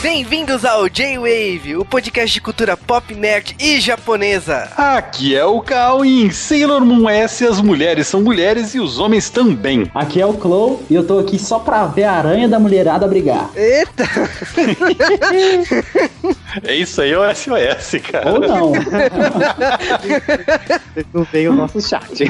Bem-vindos ao J-Wave, o podcast de cultura pop, nerd e japonesa. Aqui é o Cal e em Sailor Moon S as mulheres são mulheres e os homens também. Aqui é o Clow e eu tô aqui só pra ver a aranha da mulherada brigar. Eita! é isso aí, é o SOS, cara. Ou não. não veio o nosso chat.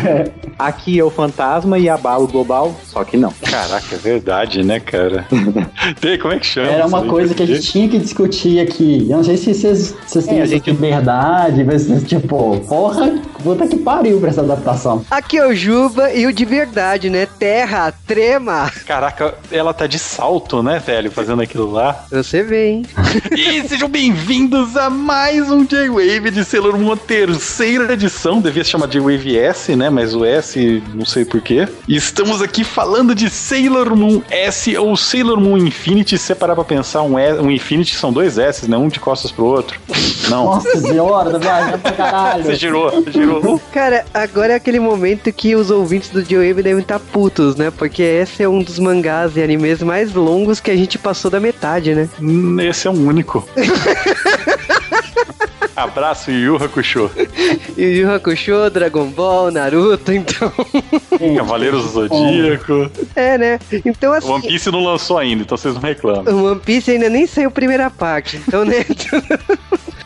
Aqui é o Fantasma e a Balo Global, só que não. Caraca, é verdade, né, cara? Tem, como é que chama? Era uma coisa que a gente tinha que discutir aqui. Eu não sei se vocês, vocês têm é, essa gente... verdade, mas tipo, porra, puta que pariu pra essa adaptação. Aqui é o Juba e o de verdade, né? Terra, trema. Caraca, ela tá de salto, né, velho, fazendo aquilo lá. Você vê, hein? e sejam bem-vindos a mais um J-Wave de Sailor Moon, terceira edição. Devia se chamar J-Wave S, né? Mas o S, não sei porquê. E estamos aqui falando de Sailor Moon S ou Sailor Moon Infinity, separar pra pensar um, e, um Infinity são dois S, né? Um de costas pro outro. Não. Nossa senhora, viagem pra caralho. Você girou, você girou. Cara, agora é aquele momento que os ouvintes do J-Wave devem estar tá putos, né? Porque esse é um dos mangás e animes mais longos que a gente passou da metade, né? Hum, esse é o único. Abraço Yu Hakusho. Yu Hakusho, Dragon Ball, Naruto, então. Cavaleiros do Zodíaco. É, né? Então assim. One Piece não lançou ainda, então vocês não reclamam. O One Piece ainda nem saiu a primeira parte, então, né?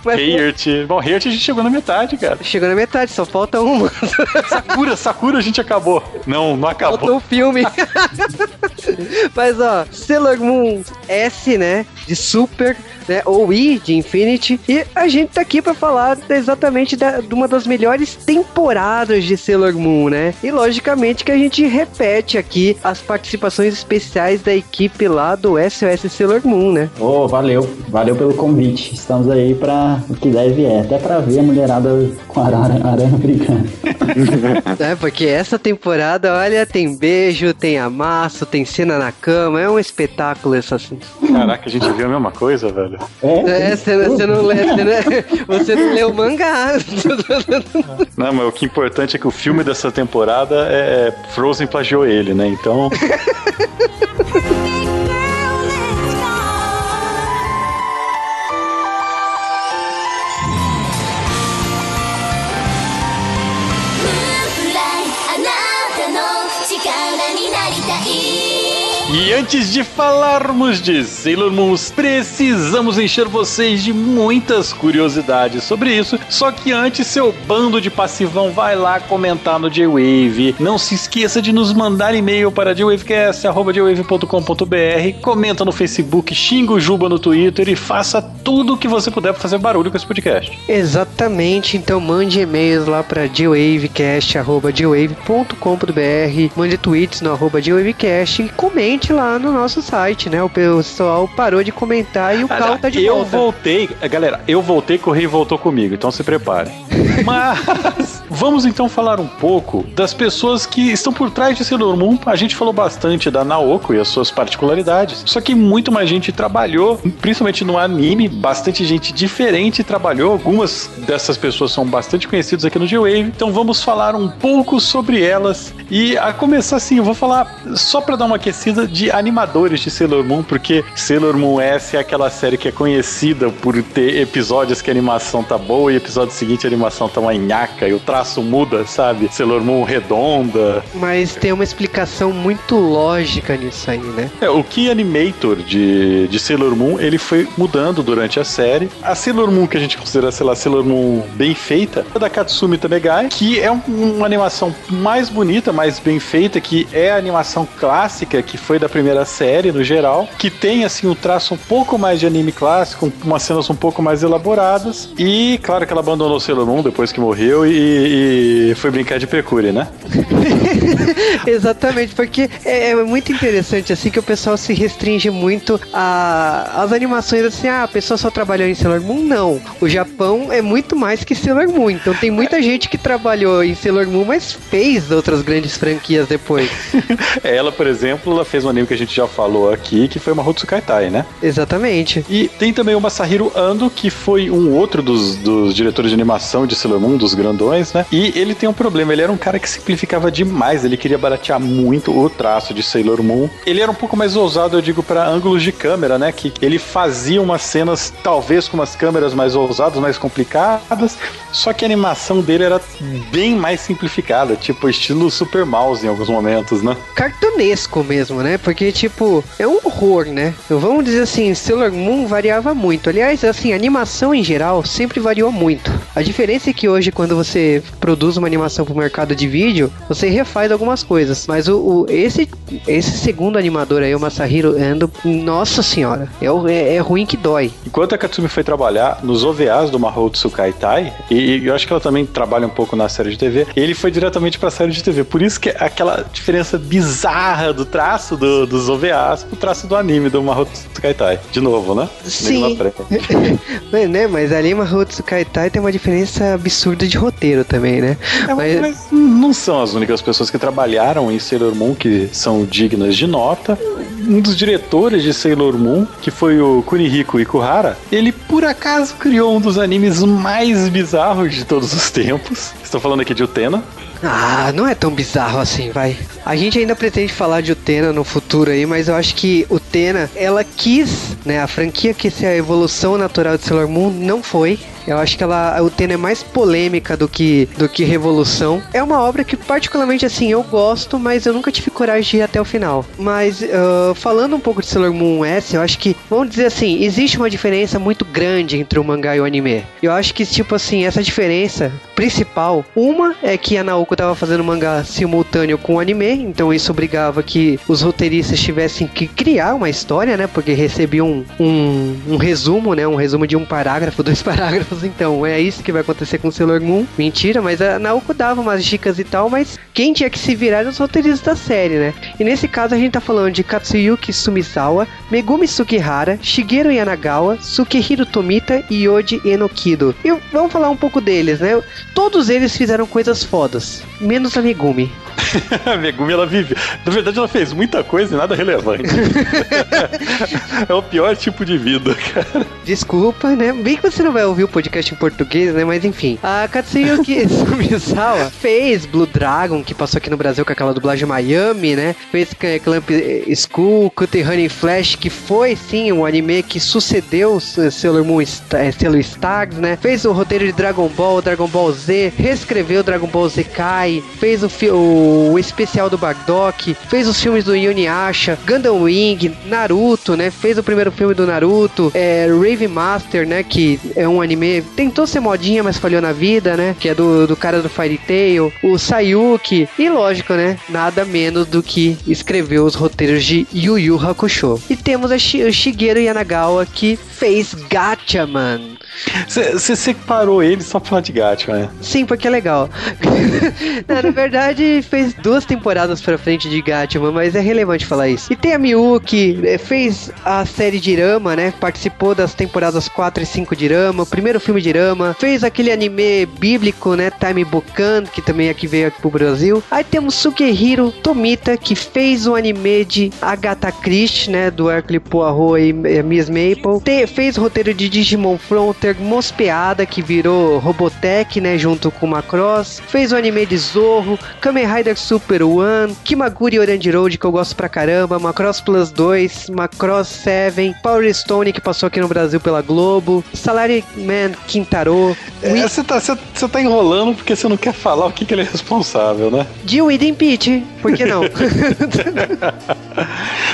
Mas, Heart. Bom, Heart a gente chegou na metade, cara. Chegou na metade, só falta uma. Sakura, Sakura a gente acabou. Não, não acabou. Faltou o filme. Mas, ó, Sailor Moon S, né? De Super né? Ou I de Infinity. E a gente tá aqui para falar exatamente da, de uma das melhores temporadas de Sailor Moon, né? E logicamente que a gente repete aqui as participações especiais da equipe lá do SOS Sailor Moon, né? Oh, valeu, valeu pelo convite. Estamos aí para o que deve é, até para ver a mulherada com a aranha, aranha brincando. é, porque essa temporada, olha, tem beijo, tem amasso, tem cena na cama, é um espetáculo essa assim. Caraca, a gente viu a mesma coisa, velho. É, é você, você não lê, você, né? você não lê o mangá. Não, mas o que é importante é que o filme dessa temporada é, é Frozen plagiou ele, né? Então. antes de falarmos de Sailor Moon, precisamos encher vocês de muitas curiosidades sobre isso. Só que antes, seu bando de passivão vai lá comentar no J-Wave. Não se esqueça de nos mandar e-mail para jwavecast.jwave.com.br. Comenta no Facebook, xinga o Juba no Twitter e faça tudo o que você puder para fazer barulho com esse podcast. Exatamente, então mande e-mails lá para jwavecast.jwave.com.br. Mande tweets no arroba jwavecast e comente lá no nosso site, né? O pessoal parou de comentar e o Cal tá de eu volta. Eu voltei, galera, eu voltei, Correio voltou comigo, então se preparem. Mas vamos então falar um pouco das pessoas que estão por trás de Sailor Moon. A gente falou bastante da Naoko e as suas particularidades, só que muito mais gente trabalhou, principalmente no anime, bastante gente diferente trabalhou. Algumas dessas pessoas são bastante conhecidas aqui no G-Wave, então vamos falar um pouco sobre elas. E a começar assim, eu vou falar só para dar uma aquecida de animadores de Sailor Moon, porque Sailor Moon S é aquela série que é conhecida por ter episódios que a animação tá boa e episódio seguinte a animação tá uma nhaca e o traço muda, sabe? Sailor Moon redonda. Mas tem uma explicação muito lógica nisso aí, né? É, o Key Animator de, de Sailor Moon, ele foi mudando durante a série. A Sailor Moon que a gente considera, sei lá, Sailor Moon bem feita, é da Katsumi Tanegai, que é um, uma animação mais bonita, mais bem feita, que é a animação clássica que foi da primeira série, no geral, que tem, assim, um traço um pouco mais de anime clássico, umas cenas um pouco mais elaboradas. E, claro que ela abandonou Sailor Moon depois que morreu e, e, e foi brincar de precure, né? Exatamente, porque é, é, muito interessante assim que o pessoal se restringe muito a, as animações assim, ah, a pessoa só trabalhou em Sailor Moon, não. O Japão é muito mais que Sailor Moon, então tem muita gente que trabalhou em Sailor Moon, mas fez outras grandes franquias depois. ela, por exemplo, ela fez um anime que a gente já falou aqui, que foi uma Mahotsu Kaitai, né? Exatamente. E tem também o Masahiro Ando, que foi um outro dos, dos diretores de animação de Sailor Moon, dos grandões, né? E ele tem um problema, ele era um cara que simplificava demais, ele queria baratear muito o traço de Sailor Moon. Ele era um pouco mais ousado, eu digo, para ângulos de câmera, né? Que ele fazia umas cenas, talvez com umas câmeras mais ousadas, mais complicadas, só que a animação dele era bem mais simplificada, tipo estilo Super Mouse em alguns momentos, né? Cartunesco mesmo, né? Porque, tipo, é um horror, né? Vamos dizer assim, Sailor Moon variava muito. Aliás, assim, a animação em geral sempre variou muito. A diferença é que hoje, quando você produz uma animação para o mercado de vídeo, você refaz algumas coisas. Mas o, o, esse, esse segundo animador aí, o Masahiro Ando, nossa senhora, é, é, é ruim que dói. Enquanto a Katsumi foi trabalhar nos OVAs do Mahou Kaitai, e eu acho que ela também trabalha um pouco na série de TV, ele foi diretamente para a série de TV. Por isso que aquela diferença bizarra do traço do, dos OVAs pro traço do anime do Mahou Kaitai. De novo, né? Sim. né, mas ali Mahou Kaitai tem uma diferença absurda de roteiro também, né? É, mas... mas não são as únicas pessoas que trabalharam em Sailor Moon que são dignas de nota. Um dos diretores de Sailor Moon, que foi o Kunihiko Ikuhara, ele por acaso criou um dos animes mais bizarros de todos os tempos. Estou falando aqui de Utena. Ah, não é tão bizarro assim, vai. A gente ainda pretende falar de Utena no futuro aí, mas eu acho que Utena, ela quis, né, a franquia que se a evolução natural de Sailor Moon não foi, eu acho que ela, o é mais polêmica do que, do que Revolução. É uma obra que, particularmente, assim, eu gosto, mas eu nunca tive coragem de ir até o final. Mas, uh, falando um pouco de Sailor Moon S, eu acho que, vamos dizer assim, existe uma diferença muito grande entre o mangá e o anime. Eu acho que, tipo assim, essa diferença principal, uma é que a Naoko tava fazendo mangá simultâneo com o anime, então isso obrigava que os roteiristas tivessem que criar uma história, né? Porque recebiam um, um, um resumo, né? Um resumo de um parágrafo, dois parágrafos então. É isso que vai acontecer com Sailor Moon. Mentira, mas a Naoko dava umas dicas e tal, mas quem tinha que se virar eram os roteiristas da série, né? E nesse caso a gente tá falando de Katsuyuki Sumisawa, Megumi Sukihara, Shigeru Yanagawa, Sukihiro Tomita e Yoji Enokido. E vamos falar um pouco deles, né? Todos eles fizeram coisas fodas, menos a Megumi. a Megumi, ela vive. Na verdade, ela fez muita coisa e nada relevante. é o pior tipo de vida, cara. Desculpa, né? Bem que você não vai ouvir o podcast em português, né? Mas enfim. A Katsuyuki Sumisawa fez Blue Dragon, que passou aqui no Brasil com aquela dublagem Miami, né? Fez Clamp School, Cutie Honey Flash, que foi sim um anime que sucedeu Sailor Moon é, Sailor Stars, né? Fez o roteiro de Dragon Ball, Dragon Ball Z, reescreveu Dragon Ball Z Kai, fez o, o o especial do Bardock, fez os filmes do Yuniasha, Gundam Wing, Naruto, né? Fez o primeiro filme do Naruto, é, Rave Master, né? Que é um anime, tentou ser modinha, mas falhou na vida, né? Que é do, do cara do Fairy Tail, o Sayuki, e lógico, né? Nada menos do que escreveu os roteiros de Yu Yu Hakusho. E temos a Sh o Shigeru Yanagawa que fez Gatchaman. Você separou ele só pra falar de Gatchaman, né? Sim, porque é legal. Não, na verdade, fez duas temporadas pra frente de Gatman, mas é relevante falar isso. E tem a Miyuki, é, fez a série de Irama, né? Participou das temporadas 4 e 5 de Irama, o primeiro filme de Irama, fez aquele anime bíblico, né? Time Bukan, que também aqui veio aqui pro Brasil. Aí temos Sukehiro Tomita, que fez o anime de Agatha Christie, né? Do Hercule Poirot e Miss Maple. Te, fez roteiro de Digimon Frontier, Mospeada, que virou Robotech, né? Junto com Macross. Fez o anime de Zorro, Kamen Rider Super One, Kimaguri Orange Road, que eu gosto pra caramba, Macross Plus 2, Macross 7, Power Stone, que passou aqui no Brasil pela Globo, Salary Man Quintaro. Você é, tá, tá enrolando porque você não quer falar o que, que ele é responsável, né? De Widen Peach, por que não?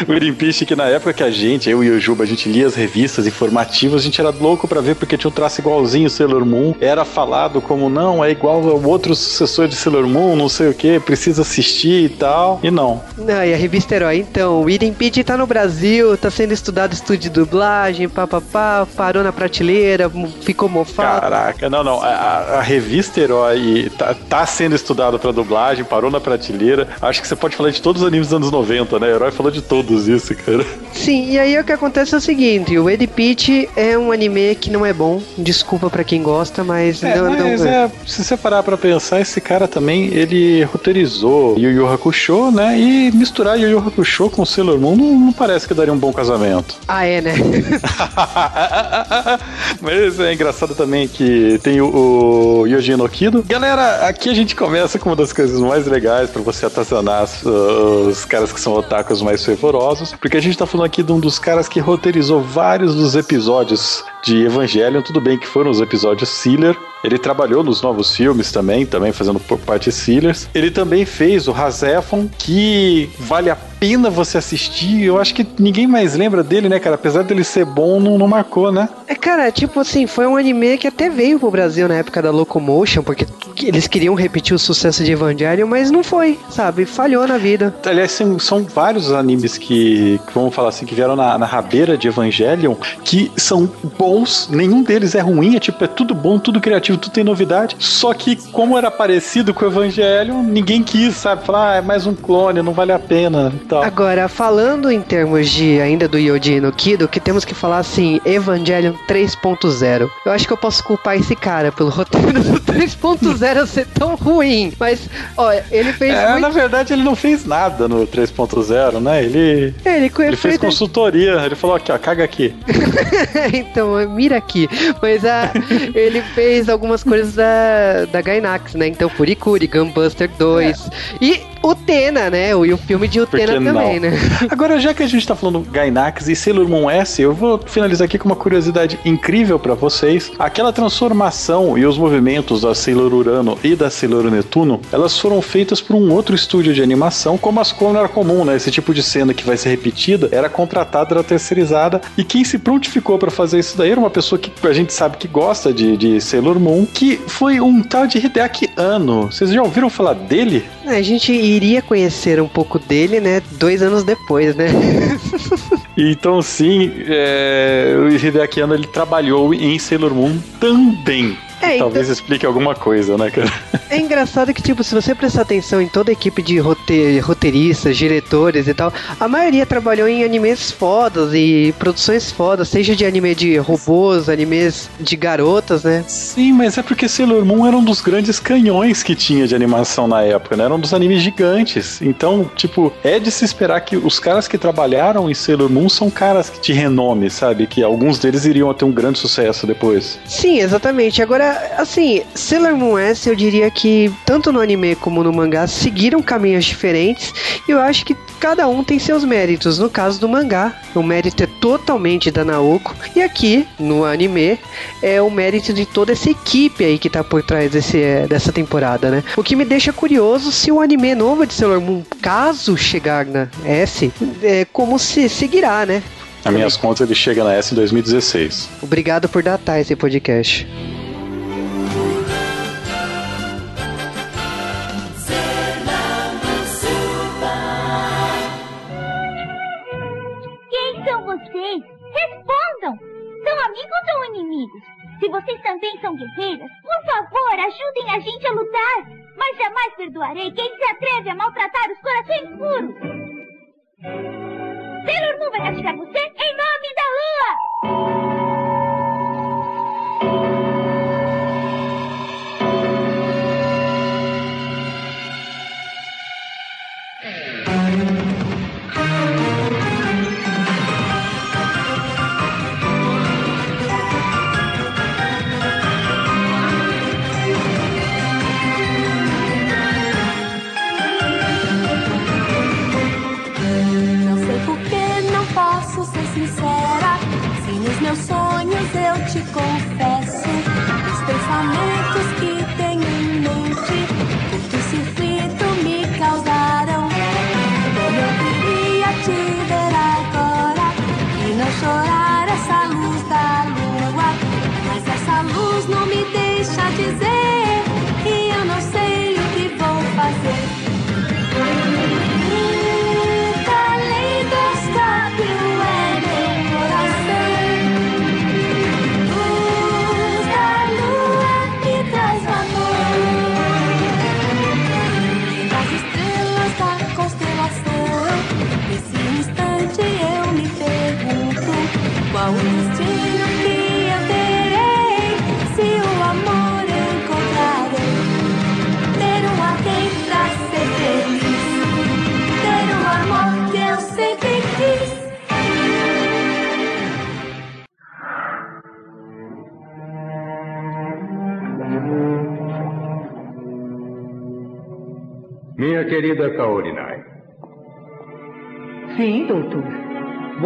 o Irimpiche que na época que a gente, eu e o Juba, a gente lia as revistas informativas, a gente era louco para ver porque tinha um traço igualzinho Sailor Moon. Era falado como, não, é igual ao outro sucessor de Sailor Moon, não sei o que, precisa assistir e tal. E não. Não, e a revista Herói, então, o Irimpiche tá no Brasil, tá sendo estudado estúdio de dublagem, papapá, parou na prateleira, ficou mofado. Caraca, não, não. A, a revista Herói tá, tá sendo estudado para dublagem, parou na prateleira. Acho que você pode falar de todos os animes dos anos 90, né? Herói falou de todos isso, cara. Sim, e aí o que acontece é o seguinte: o Ed é um anime que não é bom. Desculpa para quem gosta, mas. É, não, mas não... É, se você parar pra pensar, esse cara também ele roteirizou Yu Yu Hakusho, né? E misturar Yu Yu Hakusho com Sailor Moon não, não parece que daria um bom casamento. Ah, é, né? mas é engraçado também que tem o, o Yoji no Kido. Galera, aqui a gente começa com uma das coisas mais legais para você atazanar os caras que são otakus mais fervorosos, porque a gente tá falando aqui de um dos caras que roteirizou vários dos episódios de Evangelion, tudo bem que foram os episódios Sealer. Ele trabalhou nos novos filmes também, também fazendo parte Sealers. Ele também fez o Hazefon, que vale a pena você assistir. Eu acho que ninguém mais lembra dele, né, cara? Apesar dele ser bom, não, não marcou, né? É, cara, tipo assim, foi um anime que até veio pro Brasil na época da Locomotion, porque eles queriam repetir o sucesso de Evangelion, mas não foi, sabe? Falhou na vida. Aliás, são, são vários animes que, que, vamos falar assim, que vieram na, na rabeira de Evangelion, que são bons, nenhum deles é ruim, é tipo, é tudo bom, tudo criativo, tudo tem novidade. Só que, como era parecido com o Evangelion, ninguém quis, sabe? Falar, ah, é mais um clone, não vale a pena tal. Agora, falando em termos de ainda do Yoji no Kido, que temos que falar assim, Evangelion 3.0. Eu acho que eu posso culpar esse cara pelo roteiro do 3.0 ser tão ruim. Mas, olha, ele fez. É, muito... na verdade, ele não fez nada no 3.0, né? Ele. Ele, ele fez consultoria. Ele falou aqui, ó, caga aqui. então, mira aqui. Mas a, ele fez algumas coisas da, da Gainax, né? Então, Furikuri, Gunbuster 2. É. E o Tena, né? E o filme de Utena também, né? Agora, já que a gente tá falando Gainax e Sailor Moon S, eu vou finalizar aqui com uma curiosidade incrível para vocês. Aquela transformação e os movimentos da Sailor Urano e da Sailor Netuno, elas foram feitas por um outro estúdio de animação, como as como era comum, né? Esse tipo de cena que vai ser repetida era contratada, era terceirizada. E quem se prontificou para fazer isso daí era uma pessoa que a gente sabe que gosta de, de Sailor Moon, que foi um tal de Hideaki Anno. Vocês já ouviram falar dele? É, a gente iria conhecer um pouco dele, né? Dois anos depois, né? então, sim, é, o Hideaki Anno ele trabalhou em Sailor Moon também. É, Talvez então... explique alguma coisa, né, cara? É engraçado que, tipo, se você prestar atenção em toda a equipe de rote... roteiristas, diretores e tal, a maioria trabalhou em animes fodas e produções fodas, seja de anime de robôs, animes de garotas, né? Sim, mas é porque Sailor Moon era um dos grandes canhões que tinha de animação na época, né? Era um dos animes gigantes. Então, tipo, é de se esperar que os caras que trabalharam em Sailor Moon são caras de renome, sabe? Que alguns deles iriam ter um grande sucesso depois. Sim, exatamente. Agora, assim, Sailor Moon S, eu diria que tanto no anime como no mangá seguiram caminhos diferentes e eu acho que cada um tem seus méritos. No caso do mangá, o mérito é totalmente da Naoko e aqui no anime é o mérito de toda essa equipe aí que tá por trás desse, é, dessa temporada, né? O que me deixa curioso se o anime novo de Sailor Moon, caso chegar na S, é como se seguirá, né? Nas minhas contas, ele chega na S em 2016. Obrigado por datar esse podcast. Amigos ou inimigos? Se vocês também são guerreiras, por favor, ajudem a gente a lutar. Mas jamais perdoarei quem se atreve a maltratar os corações puros. Sailor Moon vai castigar você em nome da lua!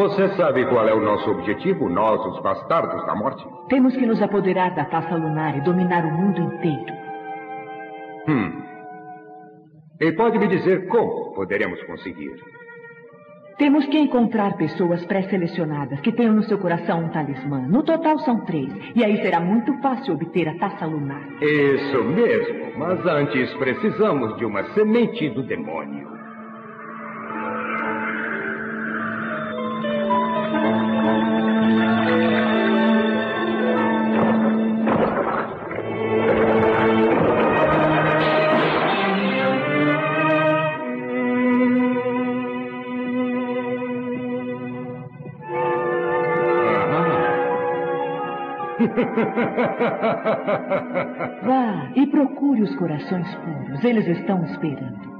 Você sabe qual é o nosso objetivo, nós, os bastardos da morte? Temos que nos apoderar da taça lunar e dominar o mundo inteiro. Hum. E pode me dizer como poderemos conseguir? Temos que encontrar pessoas pré-selecionadas que tenham no seu coração um talismã. No total são três. E aí será muito fácil obter a taça lunar. Isso mesmo, mas antes precisamos de uma semente do demônio. Vá e procure os corações puros. Eles estão esperando.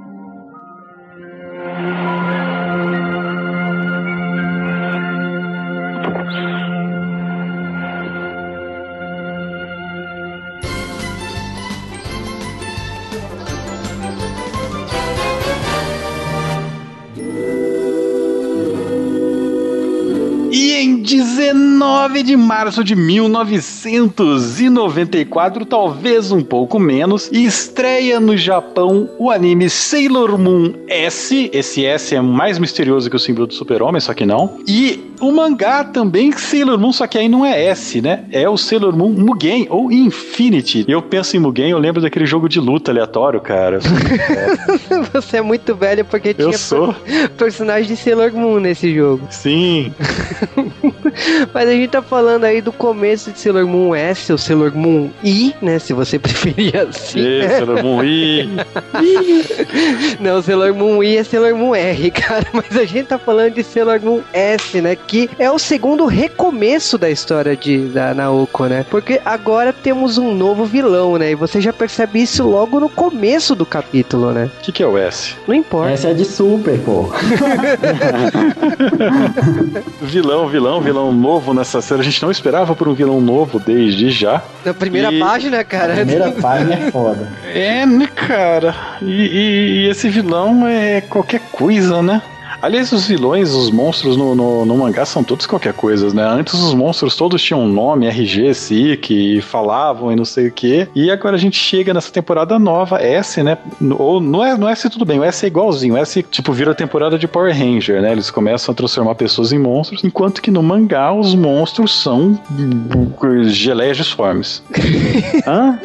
Março de 1994, talvez um pouco menos, estreia no Japão o anime Sailor Moon S. Esse S é mais misterioso que o símbolo do super-homem, só que não. E o mangá também Sailor Moon, só que aí não é S, né? É o Sailor Moon Mugen ou Infinity. E eu penso em Mugen, eu lembro daquele jogo de luta aleatório, cara. Você é muito velho porque Eu tinha sou. per- personagem de Sailor Moon nesse jogo. Sim. Mas a gente tá falando aí do começo de Sailor Moon S, ou Sailor Moon I, né? Se você preferir assim. E, Sailor Moon I. Não, Sailor Moon I é Sailor Moon R, cara. Mas a gente tá falando de Sailor Moon S, né? Que é o segundo recomeço da história de, da Naoko, né? Porque agora temos um novo vilão, né? E você já percebe isso logo no começo do capítulo, né? O que, que é o S? Não importa. Essa é de super, pô. Vilão, vilão, vilão novo nessa série. A gente não esperava por um vilão novo desde já. Na primeira E- página, cara. A primeira página é foda. É, né, cara? E, e- e esse vilão é qualquer coisa, né? Aliás, os vilões, os monstros no, no, no mangá são todos qualquer coisa, né? Antes os monstros todos tinham um nome, RG, SIC, e falavam e não sei o quê. E agora a gente chega nessa temporada nova, S, né? Ou no, S- no S tudo bem, o S é igualzinho. O S, tipo, vira a temporada de Power Ranger, né? Eles começam a transformar pessoas em monstros, enquanto que no mangá os monstros são geleias disformes. Hã?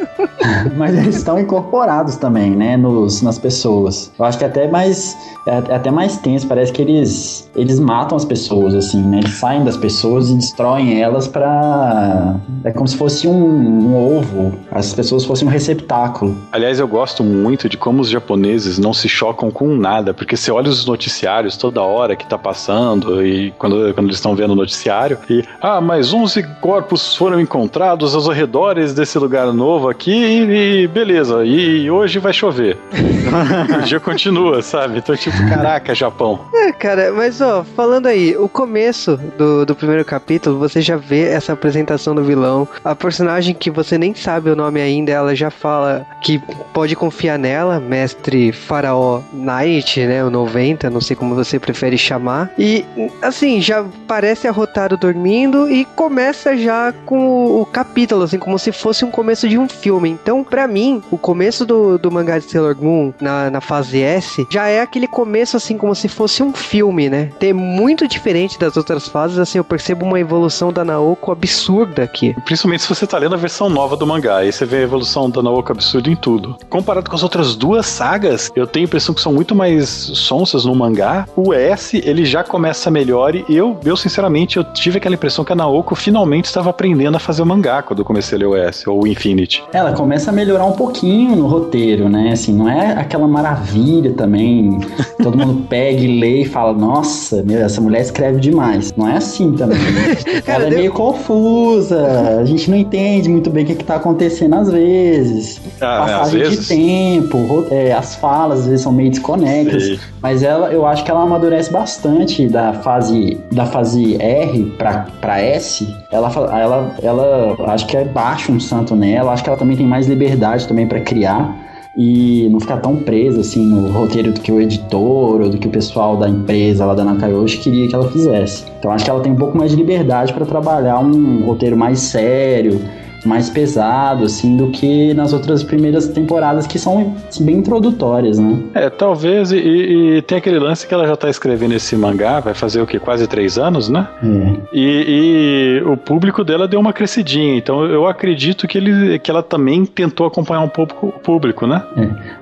Mas eles estão incorporados também, né, nos, nas pessoas. Eu acho que é até mais é, é até mais tenso, parece que eles eles matam as pessoas assim, né? Eles saem das pessoas e destroem elas pra é como se fosse um, um ovo, as pessoas fossem um receptáculo. Aliás, eu gosto muito de como os japoneses não se chocam com nada, porque você olha os noticiários toda hora que tá passando e quando, quando eles estão vendo o noticiário e ah, mais 11 corpos foram encontrados aos arredores desse lugar novo aqui e, e beleza, e hoje vai chover. o dia continua, sabe? Então, tipo, caraca, Japão. É, cara, mas ó, falando aí, o começo do, do primeiro capítulo, você já vê essa apresentação do vilão. A personagem que você nem sabe o nome ainda, ela já fala que pode confiar nela, mestre Faraó Knight, né? O 90, não sei como você prefere chamar. E assim, já parece arrotado dormindo e começa já com o, capítulo, assim, como se fosse um começo de um filme. Então, pra mim, o começo do, do mangá de Sailor Moon na, na fase S já é aquele começo, assim, como se fosse um um filme, né? Tem muito diferente das outras fases, assim, eu percebo uma evolução da Naoko absurda aqui. Principalmente se você tá lendo a versão nova do mangá. Aí você vê a evolução da Naoka absurda em tudo. Comparado com as outras duas sagas, eu tenho a impressão que são muito mais sonsas no mangá. O S, ele já começa melhor e eu, eu sinceramente, eu tive aquela impressão que a Naoko finalmente estava aprendendo a fazer o mangá quando eu comecei a ler o S, ou o Infinity. Ela começa a melhorar um pouquinho no roteiro, né? Assim, não é aquela maravilha também. Todo mundo pega e lê e fala, nossa, meu, essa mulher escreve demais. Não é assim também. né? Cara, Ela é deu- meio confusa. A gente não entende muito bem o que, que tá acontecendo às vezes. Ah, às Passagem vezes. de tempo, é, as falas às vezes são meio desconexas. Sei. Mas ela, eu acho que ela amadurece bastante da fase da fase R pra, pra S. Ela, ela, ela, acho que é baixo um santo nela. Acho que ela também tem mais liberdade também pra criar e não ficar tão presa assim no roteiro do que o editor ou do que o pessoal da empresa lá da Nakayoshi queria que ela fizesse. Então acho que ela tem um pouco mais de liberdade pra trabalhar um roteiro mais sério, mais pesado assim do que nas outras primeiras temporadas que são bem introdutórias, né? É, talvez, e, e- tem aquele lance que ela já tá escrevendo esse mangá, vai fazer o quê? Quase três anos, né? É. E, e o público dela deu uma crescidinha, então eu acredito que, ele, que ela também tentou acompanhar um pouco o público, né?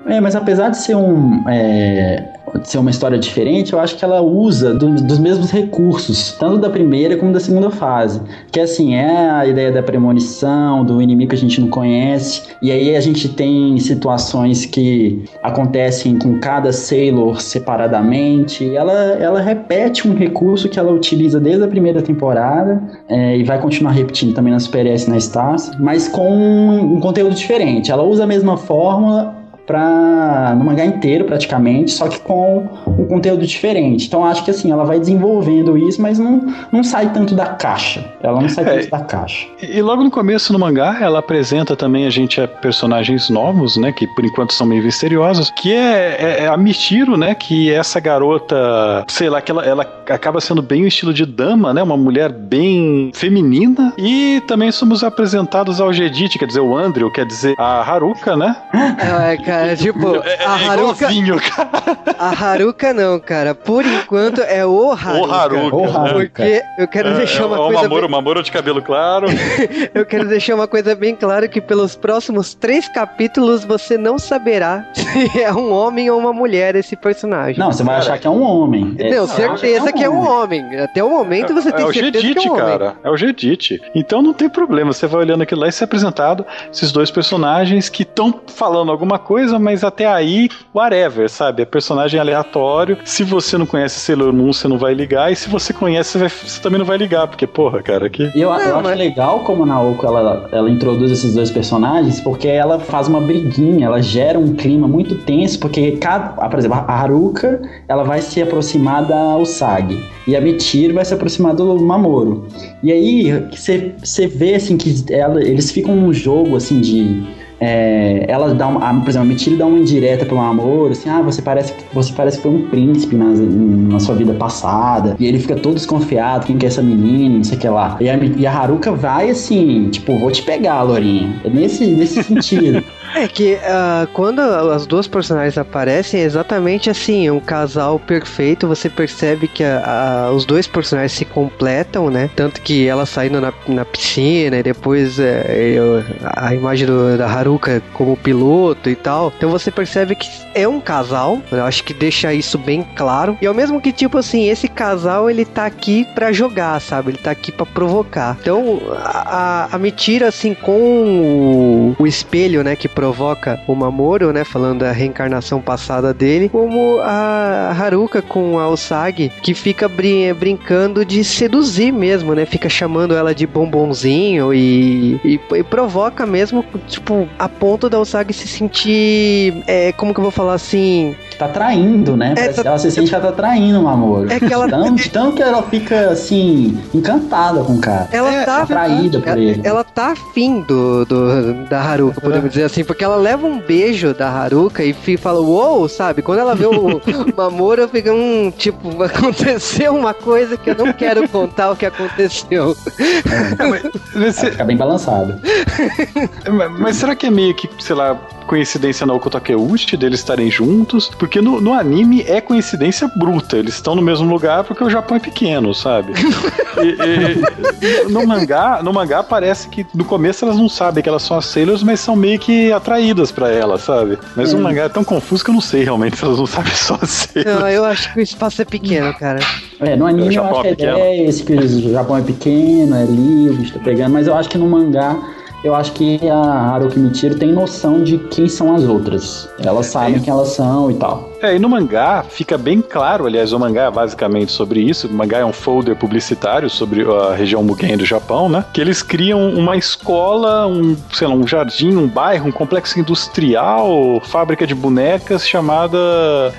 É, mas apesar de ser um. é, ser uma história diferente, eu acho que ela usa do- dos mesmos recursos, tanto da primeira como da segunda fase. Que assim, é a ideia da premonição, do inimigo que a gente não conhece, e aí a gente tem situações que acontecem com cada Sailor separadamente. Ela, ela repete um recurso que ela utiliza desde a primeira temporada, é, e vai continuar repetindo também na Super S na Stars, mas com um conteúdo diferente. Ela usa a mesma fórmula pra, no mangá inteiro praticamente, só que com um conteúdo diferente. Então acho que assim, ela vai desenvolvendo isso, mas não, não sai tanto da caixa. Ela não sai É. tanto da caixa. E logo no começo no mangá, ela apresenta também a gente a personagens novos, né? Que por enquanto são meio misteriosos. Que é, é- é a Michiro, né? Que é essa garota, sei lá, que ela, ela acaba sendo bem o estilo de dama, né? Uma mulher bem feminina. E também somos apresentados ao Gedit, quer dizer, o Andrew, quer dizer, a Haruka, né? É, cara, tipo, É, a é Haruka. igualzinho, cara. A Haruka não, cara. Por enquanto é o Haruka. O Haruka. O? Haruka. Porque eu quero deixar uma é, o coisa Mamoro, bem, Mamoro de cabelo claro. eu quero deixar uma coisa bem clara que pelos próximos três capítulos você não saberá se é um homem ou uma mulher esse personagem. Não, você vai achar que é um homem. É, Não, certeza que é um homem. Até o momento você tem é o certeza Gedit, que é um homem. cara. É o Gedit. Então não tem problema. Você vai olhando aquilo lá e se é apresentado esses dois personagens que estão falando alguma coisa, mas até aí, whatever, sabe? É personagem aleatório. Se você não conhece Sailor Moon, você não vai ligar. E se você conhece, você, vai- você também não vai ligar. Porque, porra, cara, que. E eu, eu Não, acho mas- legal como a Naoko ela, ela introduz esses dois personagens, porque ela faz uma briguinha, ela gera um clima muito tenso, porque cada, ah, por exemplo, a Haruka ela vai se aproximar da Usagi e a Michiro vai se aproximar do Mamoro. E aí você vê assim que ela- eles ficam num jogo assim de é, ela dá uma, por exemplo, a Michiro dá uma indireta pro Mamoro, assim, ah, você parece, você parece que foi um príncipe na, na sua vida passada. E ele fica todo desconfiado, quem que é essa menina, não sei o que lá. E a, e a Haruka vai assim, tipo, vou te pegar, Lourinha. É nesse, nesse sentido. É que ah, quando as duas personagens aparecem, é exatamente assim, um casal perfeito. Você percebe que a- a- os dois personagens se completam, né? Tanto que ela saindo na, na piscina e depois é, eu- a imagem do- da Haruka como piloto e tal. Então você percebe que é um casal. Eu acho que deixa isso bem claro. E ao mesmo que, tipo assim, esse casal ele tá aqui pra jogar, sabe? Ele tá aqui pra provocar. Então a, a, a Mitira, assim, com o, o espelho, né, que provoca o Mamoro, né, falando da reencarnação passada dele, como a Haruka com a Usagi, que fica brin brincando de seduzir mesmo, né, fica chamando ela de bombonzinho e, e, e provoca mesmo, tipo, a ponto da Usagi se sentir, é, como que eu vou falar assim, Tá traindo, né? Parece tá- ela se sente que ela tá traindo o Mamoro. É que ela- Tanto, tanto que ela fica, assim, encantada com o cara. ela tá atraída por ela, ele. ela tá afim do, do- da Haruka, podemos dizer assim, porque ela leva um beijo da Haruka e fala, uou, sabe? Quando ela vê o Mamoro, fica um tipo, aconteceu uma coisa que eu não quero contar o que aconteceu. Ela fica bem balançada. Mas- Mas será que é meio que, sei lá, coincidência na Okutakeuchi deles estarem juntos, porque no, no anime é coincidência bruta. Eles estão no mesmo lugar porque o Japão é pequeno, sabe? E- e- no mangá, no mangá parece que no começo elas não sabem que elas são as Sailors, mas são meio que atraídas pra elas, sabe? Mas o mangá é tão confuso que eu não sei realmente se elas não sabem só as Sailors. Não, eu acho que o espaço é pequeno, cara. É, no anime O eu Japão acho que é pequeno. ideia é esse, que o Japão é pequeno, é ali, o bicho tá pegando, mas eu acho que no mangá, eu acho que a Haruki Michiro tem noção de quem são as outras. Elas sabem quem elas são e tal. É, e no mangá fica bem claro, aliás, o mangá é basicamente sobre isso. O mangá é um folder publicitário sobre a região Mugen do Japão, né? Que eles criam uma escola, um, sei lá, um jardim, um bairro, um complexo industrial, fábrica de bonecas chamada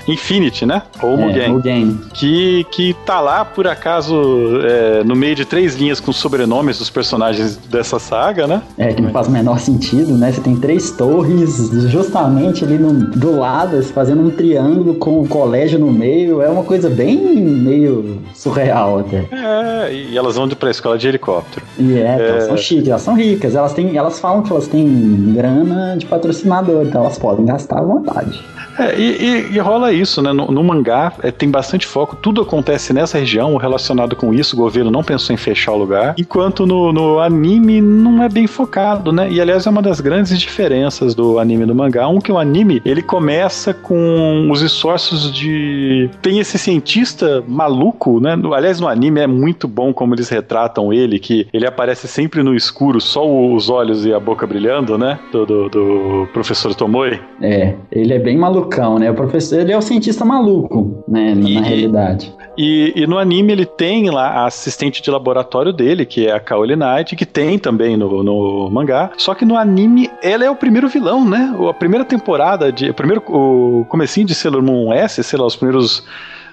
Infinity, né? Ou É, Mugen. Mugen. Que, que tá lá, por acaso, é, no meio de três linhas com sobrenomes dos personagens dessa saga, né? É, que não faz o menor sentido, né? Você tem três torres justamente ali no, do lado, fazendo um triângulo com o colégio no meio. É uma coisa bem meio surreal até. É, e elas vão pra escola de helicóptero. E é, elas são chiques, elas são ricas. Elas, têm, elas falam que elas têm grana de patrocinador, então elas podem gastar à vontade. É, e, e- e rola isso, né? No, no mangá é, tem bastante foco, tudo acontece nessa região relacionado com isso. O governo não pensou em fechar o lugar, enquanto no, no anime não é bem focado, né? E aliás é uma das grandes diferenças do anime e do mangá. Um que o anime ele começa com os esforços de tem esse cientista maluco, né? No- aliás no anime é muito bom como eles retratam ele, que ele aparece sempre no escuro, só os olhos e a boca brilhando, né? Do, do, do professor Tomoe. É, ele é bem malucão, né? O professor, ele é o cientista maluco, né? Na, E- na realidade. E, e no anime ele tem lá a assistente de laboratório dele, que é a Kaoli Knight, que tem também no, no mangá. Só que no anime ela é o primeiro vilão, né? A primeira temporada, de, o primeiro o comecinho de Sailor Moon S, sei lá, os primeiros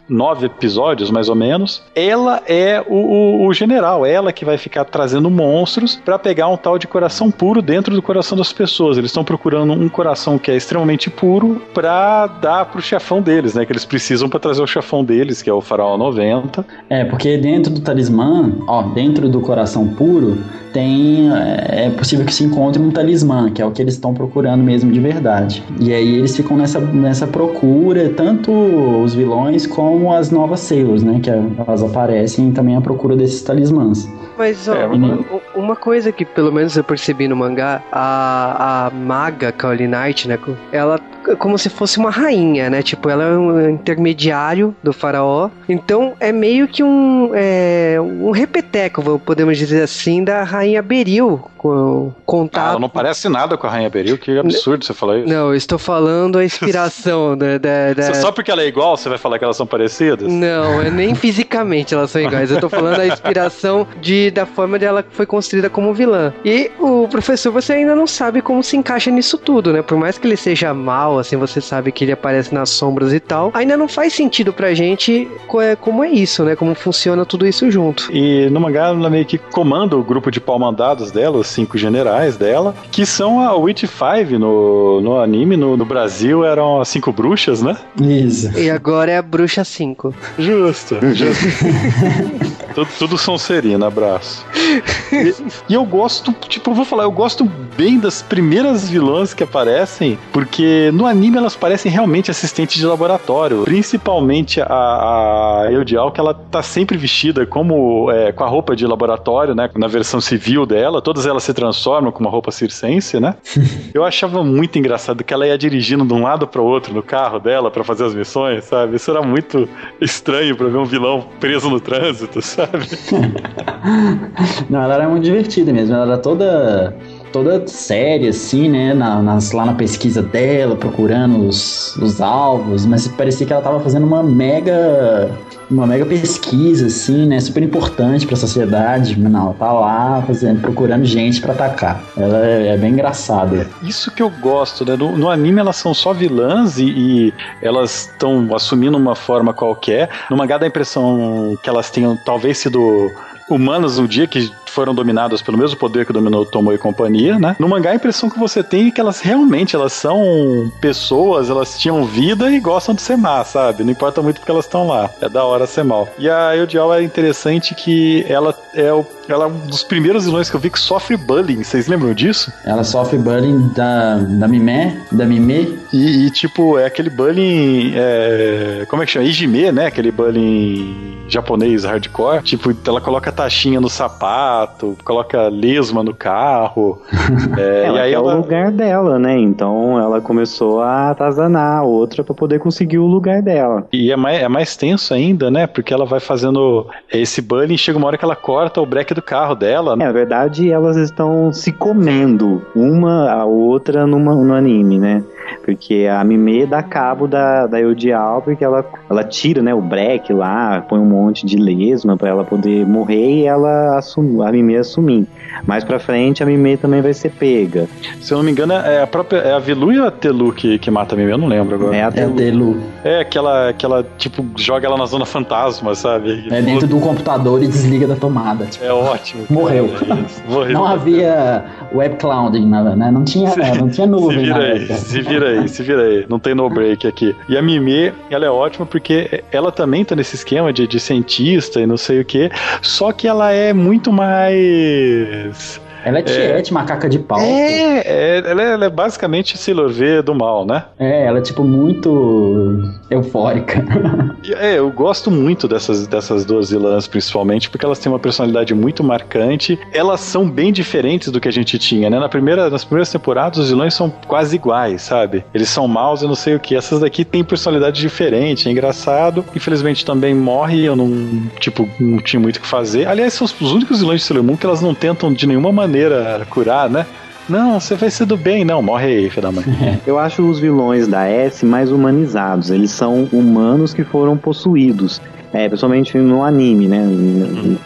nove episódios, mais ou menos, ela é o, o- o general, ela que vai ficar trazendo monstros pra pegar um tal de coração puro dentro do coração das pessoas. Eles estão procurando um coração que é extremamente puro pra dar pro chefão deles, né? Que eles precisam pra trazer o chefão deles, que é o Faraó 90. É, porque dentro do talismã, ó, dentro do coração puro, tem. É é possível que se encontre um talismã, que é o que eles estão procurando mesmo de verdade. E aí eles ficam nessa, nessa procura, tanto os vilões como as novas Sailors, né? Que elas aparecem também à procura desses talismãs. Mas ó, É, uma, uma coisa que pelo menos eu percebi no mangá, a, a maga Kaoli Knight, né? Ela é como se fosse uma rainha, né? Tipo, ela é um intermediário do faraó. Então é meio que um, é, um repeteco, podemos dizer assim, da rainha Beril. Com Ah, contato. ela não parece nada com a Rainha Beril, que absurdo você falar isso. Não, eu estou falando a inspiração da, da, da- Só porque ela é igual, você vai falar que elas são parecidas? Não, é nem fisicamente elas são iguais. Eu tô falando a inspiração de, da forma dela que foi construída como vilã. E o professor, você ainda não sabe como se encaixa nisso tudo, né? Por mais que ele seja mal, assim, você sabe que ele aparece nas sombras e tal, ainda não faz sentido pra gente é, como é isso, né? Como funciona tudo isso junto. E no mangá ela meio que comanda o grupo de pau-mandados dela, os cinco generais dela, que são a Witch Five no, no anime. No, no Brasil eram as cinco bruxas, né? Isso. E agora é a Bruxa 5. Justo, justo. tudo, tudo Sonserina, abraço. E, e eu gosto, tipo, eu vou falar, eu gosto bem das primeiras vilãs que aparecem, porque no anime elas parecem realmente assistentes de laboratório. Principalmente a, a Eudial, que ela tá sempre vestida como é, com a roupa de laboratório, né? Na versão civil dela, todas elas se transformam com uma roupa circense, né? Eu achava muito engraçado que ela ia dirigindo de um lado para o outro no carro dela para fazer as missões, sabe? Isso era muito estranho para ver um vilão preso no trânsito, sabe? Não, ela era muito divertida mesmo. Ela era toda toda séria, assim, né? Na, nas- lá na pesquisa dela, procurando os, os alvos, mas parecia que ela tava fazendo uma mega. Uma mega pesquisa, assim, né? Super importante pra sociedade. Não, ela tá lá fazendo, procurando gente pra atacar. Ela é, é bem engraçada. Isso que eu gosto, né? No, no anime elas são só vilãs e, e elas estão assumindo uma forma qualquer. No mangá dá a impressão que elas tenham talvez sido humanas um dia que foram dominadas pelo mesmo poder que dominou Tomoe e companhia, né? No mangá a impressão que você tem é que elas realmente elas são pessoas, elas tinham vida e gostam de ser má, sabe? Não importa muito porque elas estão lá. É da hora ser mal. E a Eudial é interessante que ela é o ela é um dos primeiros vilões que eu vi que sofre bullying. Vocês lembram disso? Ela sofre bullying da, da Mimé, da Mimê. E, e, tipo, é aquele bullying. é, como é que chama? Ijime, né? Aquele bullying japonês hardcore. Tipo, ela coloca taxinha no sapato, coloca lesma no carro. é, Ela e aí quer ela. o lugar dela, né? Então ela começou a atazanar a outra pra poder conseguir o lugar dela. E é mais, é mais tenso ainda, né? Porque ela vai fazendo esse bullying e chega uma hora que ela corta o breque do carro dela. É, na verdade, elas estão se comendo uma a outra numa, no anime, né? Porque a Mimê dá cabo da, da Eudial, porque ela, ela tira né, o break lá, põe um monte de lesma pra ela poder morrer e ela assum, a Mimê assumir. Mais pra frente, a Mimê também vai ser pega. Se eu não me engano, é a própria. É a Vilu e a Telu que, que mata a Mimi? Eu não lembro agora. É a É a Delu. É, que ela, que ela, tipo, joga ela na zona fantasma, sabe? É dentro de um computador e desliga da tomada. Tipo, É ótimo. Morreu. É. Morreu. não havia web clouding, né? Não tinha, não tinha Se nuvem na vira aí, se vira aí, se vira aí. Não tem no break aqui. E a Mimê, ela é ótima porque ela também tá nesse esquema de, de cientista e não sei o que. Só que ela é muito mais. Ela é tiete, macaca de pau. É, é, ela, é ela é basicamente Sailor V do mal, né? É, ela é tipo muito eufórica. É, eu gosto muito dessas, dessas duas vilãs, principalmente, porque elas têm uma personalidade muito marcante. Elas são bem diferentes do que a gente tinha, né? Na primeira, nas primeiras temporadas, os vilões são quase iguais, sabe? Eles são maus e não sei o que. Essas daqui têm personalidade diferente, é engraçado. Infelizmente também morre, eu não, tipo, não tinha muito o que fazer. Aliás, são os únicos vilões de Sailor Moon que elas não tentam de nenhuma maneira curar, né? Não, você vai ser do bem, não, morre aí, filho da mãe. Eu acho os vilões da S mais humanizados. Eles são humanos que foram possuídos. É, principalmente no anime, né?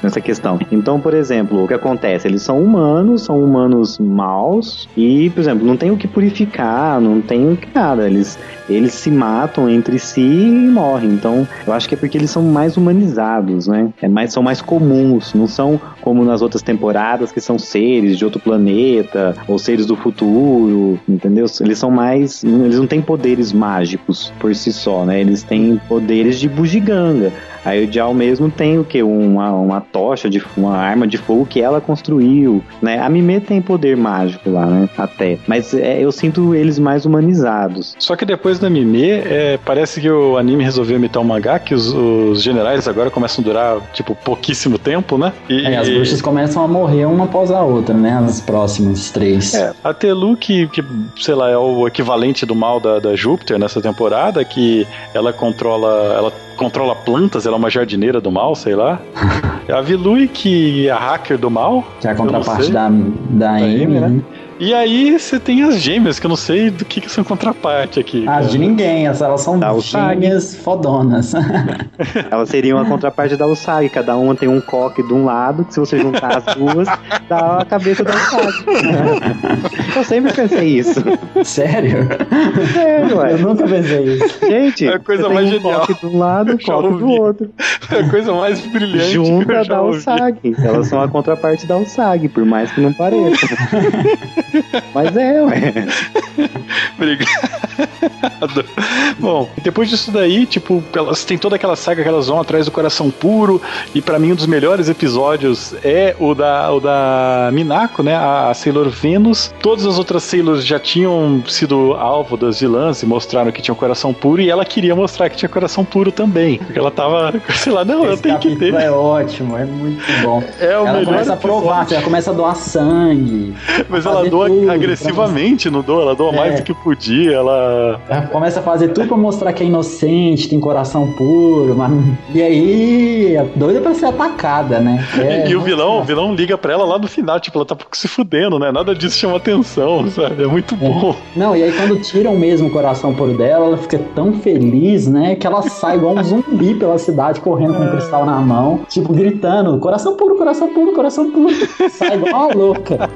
Nessa questão. Então, por exemplo, o que acontece? Eles são humanos, são humanos maus e, por exemplo, não tem o que purificar, não tem o que nada. Eles, eles se matam entre si e morrem. Então, eu acho que é porque eles são mais humanizados, né? É mais, são mais comuns, não são como nas outras temporadas que são seres de outro planeta ou seres do futuro, entendeu? Eles são mais, eles não têm poderes mágicos por si só, né? Eles têm poderes de bugiganga. Aí o Jal mesmo tem o que? Uma, uma tocha, de, uma arma de fogo que ela construiu, né? A Mimê tem poder mágico lá, né? Até. Mas é, eu sinto eles mais humanizados. Só que depois da Mimê, é, parece que o anime resolveu imitar um mangá, que os, os generais agora começam a durar, tipo, pouquíssimo tempo, né? E, É, as bruxas começam a morrer uma após a outra, né? As próximas três. É, a Telu, que, que, sei lá, é o equivalente do mal da, da Júpiter nessa temporada, que ela controla. Ela controla plantas, ela é uma jardineira do mal, sei lá. A Vilui, que é a hacker do mal. Que é a contraparte sei. da, da Amy, Amy, né? E aí você tem as gêmeas, que eu não sei do que, que são contraparte aqui. As cara. de ninguém, essas- elas são o sangue. gêmeas fodonas. Elas seriam a contraparte da Usagi. Cada uma tem um coque de um lado, que se você juntar as duas, dá a cabeça da Usagi. Eu sempre pensei isso. Sério? É, ué. Eu nunca pensei isso. Gente, É a coisa você mais tem um genial. coque de um lado, um coque do outro. É a coisa mais brilhante Junta da. Usagi. Elas são a contraparte da Usagi, por mais que não pareça. Mas é, ué. Obrigado. Bom, depois disso daí, tipo, elas têm toda aquela saga que elas vão atrás do coração puro. E pra mim, um dos melhores episódios é o da, o da Minako, né? A, a Sailor Venus. Todas as outras Sailors já tinham sido alvo das vilãs e mostraram que tinha um coração puro. E ela queria mostrar que tinha coração puro também. Porque ela tava, sei lá, não, eu Esse tenho que ter. é ótimo, é muito bom. É o ela melhor começa a provar, ela começa a doar sangue. Mas ela fazer doa tudo agressivamente, não doa? Ela doa É. mais do que podia. Ela. Ela começa a fazer tudo pra mostrar que é inocente, tem coração puro, mas... E aí, é doida pra ser atacada, né? É, e o vilão, o vilão liga pra ela lá no final, tipo, ela tá se fudendo, né? Nada disso chama atenção, sabe? É muito bom. Não, e aí quando tiram mesmo o coração puro dela, ela fica tão feliz, né? Que ela sai igual um zumbi pela cidade, correndo com um cristal na mão, tipo, gritando, coração puro, coração puro, coração puro. Sai igual uma louca.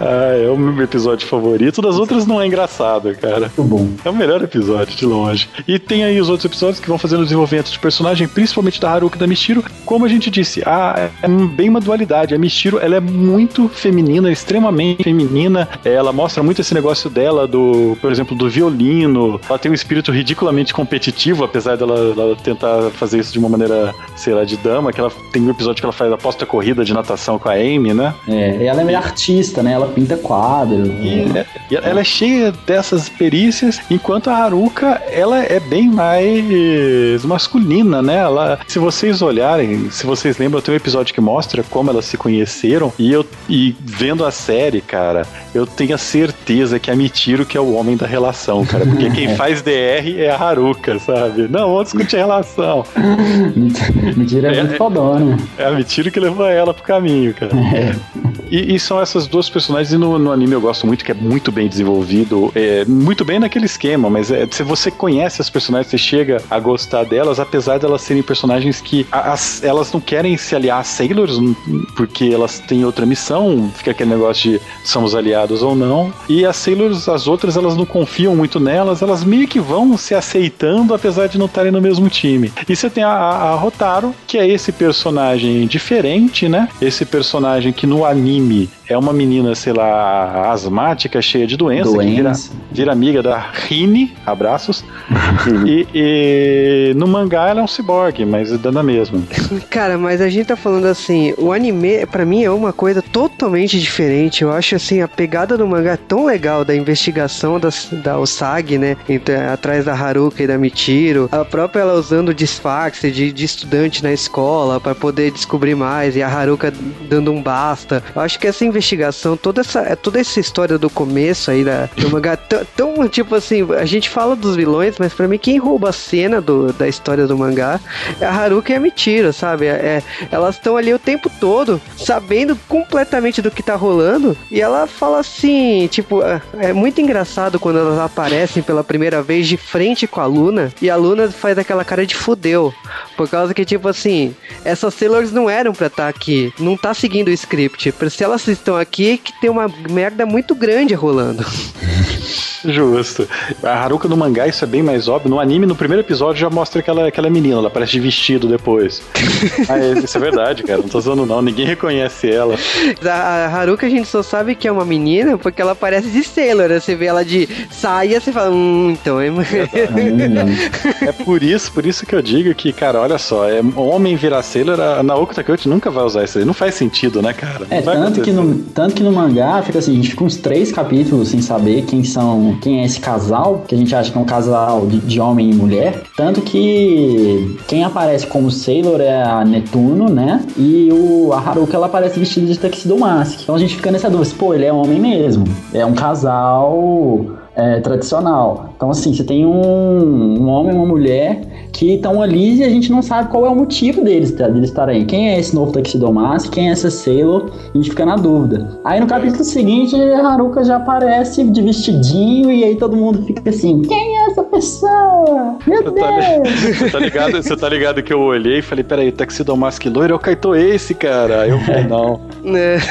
Ah, é o meu episódio favorito. Das outras não é engraçado, cara. Muito bom. É o melhor episódio, de longe. E tem aí os outros episódios que vão fazendo o desenvolvimento de personagem, principalmente da Haruka e da Mishiro. Como a gente disse, ah, é bem uma dualidade. A Mishiro, ela é muito feminina, extremamente feminina. Ela mostra muito esse negócio dela, do, por exemplo, do violino. Ela tem um espírito ridiculamente competitivo, apesar dela, dela tentar fazer isso de uma maneira, sei lá, de dama. Que ela tem um episódio que ela faz aposta corrida de natação com a Amy, né? É, ela é meio artista, né? Ela pinta quadro. E, é- e ela é cheia dessas perícias, enquanto a Haruka, ela é bem mais masculina, né? Ela, se vocês olharem, se vocês lembram, tem um episódio que mostra como elas se conheceram, e eu e vendo a série, cara, eu tenho a certeza que a Mitiro que é o homem da relação, cara, porque quem faz DR é a Haruka, sabe? Não, vamos discutir a relação. Mentira, é, É, muito é. fodona. É a Mitiro que levou ela pro caminho, cara. E, e são essas duas personagens, e no, no anime eu gosto muito, que é muito bem desenvolvido, é, muito bem naquele esquema, mas é, se você conhece as personagens, você chega a gostar delas, apesar de elas serem personagens que as- elas não querem se aliar a Sailors, porque elas têm outra missão, fica aquele negócio de somos aliados ou não, e as Sailors, as outras, elas não confiam muito nelas, elas meio que vão se aceitando, apesar de não estarem no mesmo time. E você tem a, a, a Rotaro, que é esse personagem diferente, né? Esse personagem que no anime é uma menina, sei lá, asmática, cheia de doença, que vira, Doença. vira amiga da Rini, abraços. e, e no mangá ela é um ciborgue, mas dá na mesma. Cara, mas a gente tá falando assim, o anime pra mim é uma coisa totalmente diferente. Eu acho assim, a pegada do mangá é tão legal da investigação das, da Usagi, né? entre- atrás da Haruka e da Michiro. A própria ela usando o disfarce de, de estudante na escola pra poder descobrir mais e a Haruka dando um basta. Eu acho que essa investigação, toda essa, é toda essa história do começo aí da, do mangá, tão, tipo assim, a gente fala dos vilões, mas pra mim quem rouba a cena do, da história do mangá é a Haruka e a Mitiro, sabe? É, é- elas estão ali o tempo todo, sabendo completamente do que tá rolando, e ela fala assim, tipo, é, é muito engraçado quando elas aparecem pela primeira vez de frente com a Luna, e a Luna faz aquela cara de fudeu, por causa que, tipo assim, essas Sailors não eram pra estar aqui, não tá seguindo o script, se elas estão aqui, que tem uma merda muito grande rolando. Justo. A Haruka no mangá isso é bem mais óbvio. No anime, no primeiro episódio, já mostra aquela, aquela menina, ela aparece de vestido depois. ah, é, isso é verdade, cara. Não tô zoando, não. Ninguém reconhece ela. A, a Haruka a gente só sabe que é uma menina porque ela parece de Sailor? Você vê ela de saia, você fala, hum, então é... É por isso, por isso que eu digo que, cara, olha só, é homem virar Sailor, a Naoko Takeuchi nunca vai usar isso aí. Não faz sentido, né, cara? É, Não vai tanto que, no, tanto que no mangá fica assim, a gente fica uns três capítulos sem saber quem são, quem é esse casal, que a gente acha que é um casal de, de homem e mulher. Tanto que quem aparece como Sailor é a Netuno, né? E o, a Haruka ela aparece vestida de Tuxedo Mask. Então a gente fica nessa dúvida, pô, ele é homem mesmo. É um casal é, tradicional. Então, assim, você tem um, um homem e uma mulher que estão ali e a gente não sabe qual é o motivo deles, tá, deles estarem aí. Quem é esse novo Tuxedo Mask? Quem é essa Sailor? A gente fica na dúvida. Aí no capítulo seguinte, a Haruka já aparece de vestidinho e aí todo mundo fica assim: quem é essa pessoa? Meu Você tá, Deus! você tá ligado, você tá ligado que eu olhei e falei, peraí, Tuxedo Mask loiro é o Kaito Ace, cara. Aí eu falei, não. né?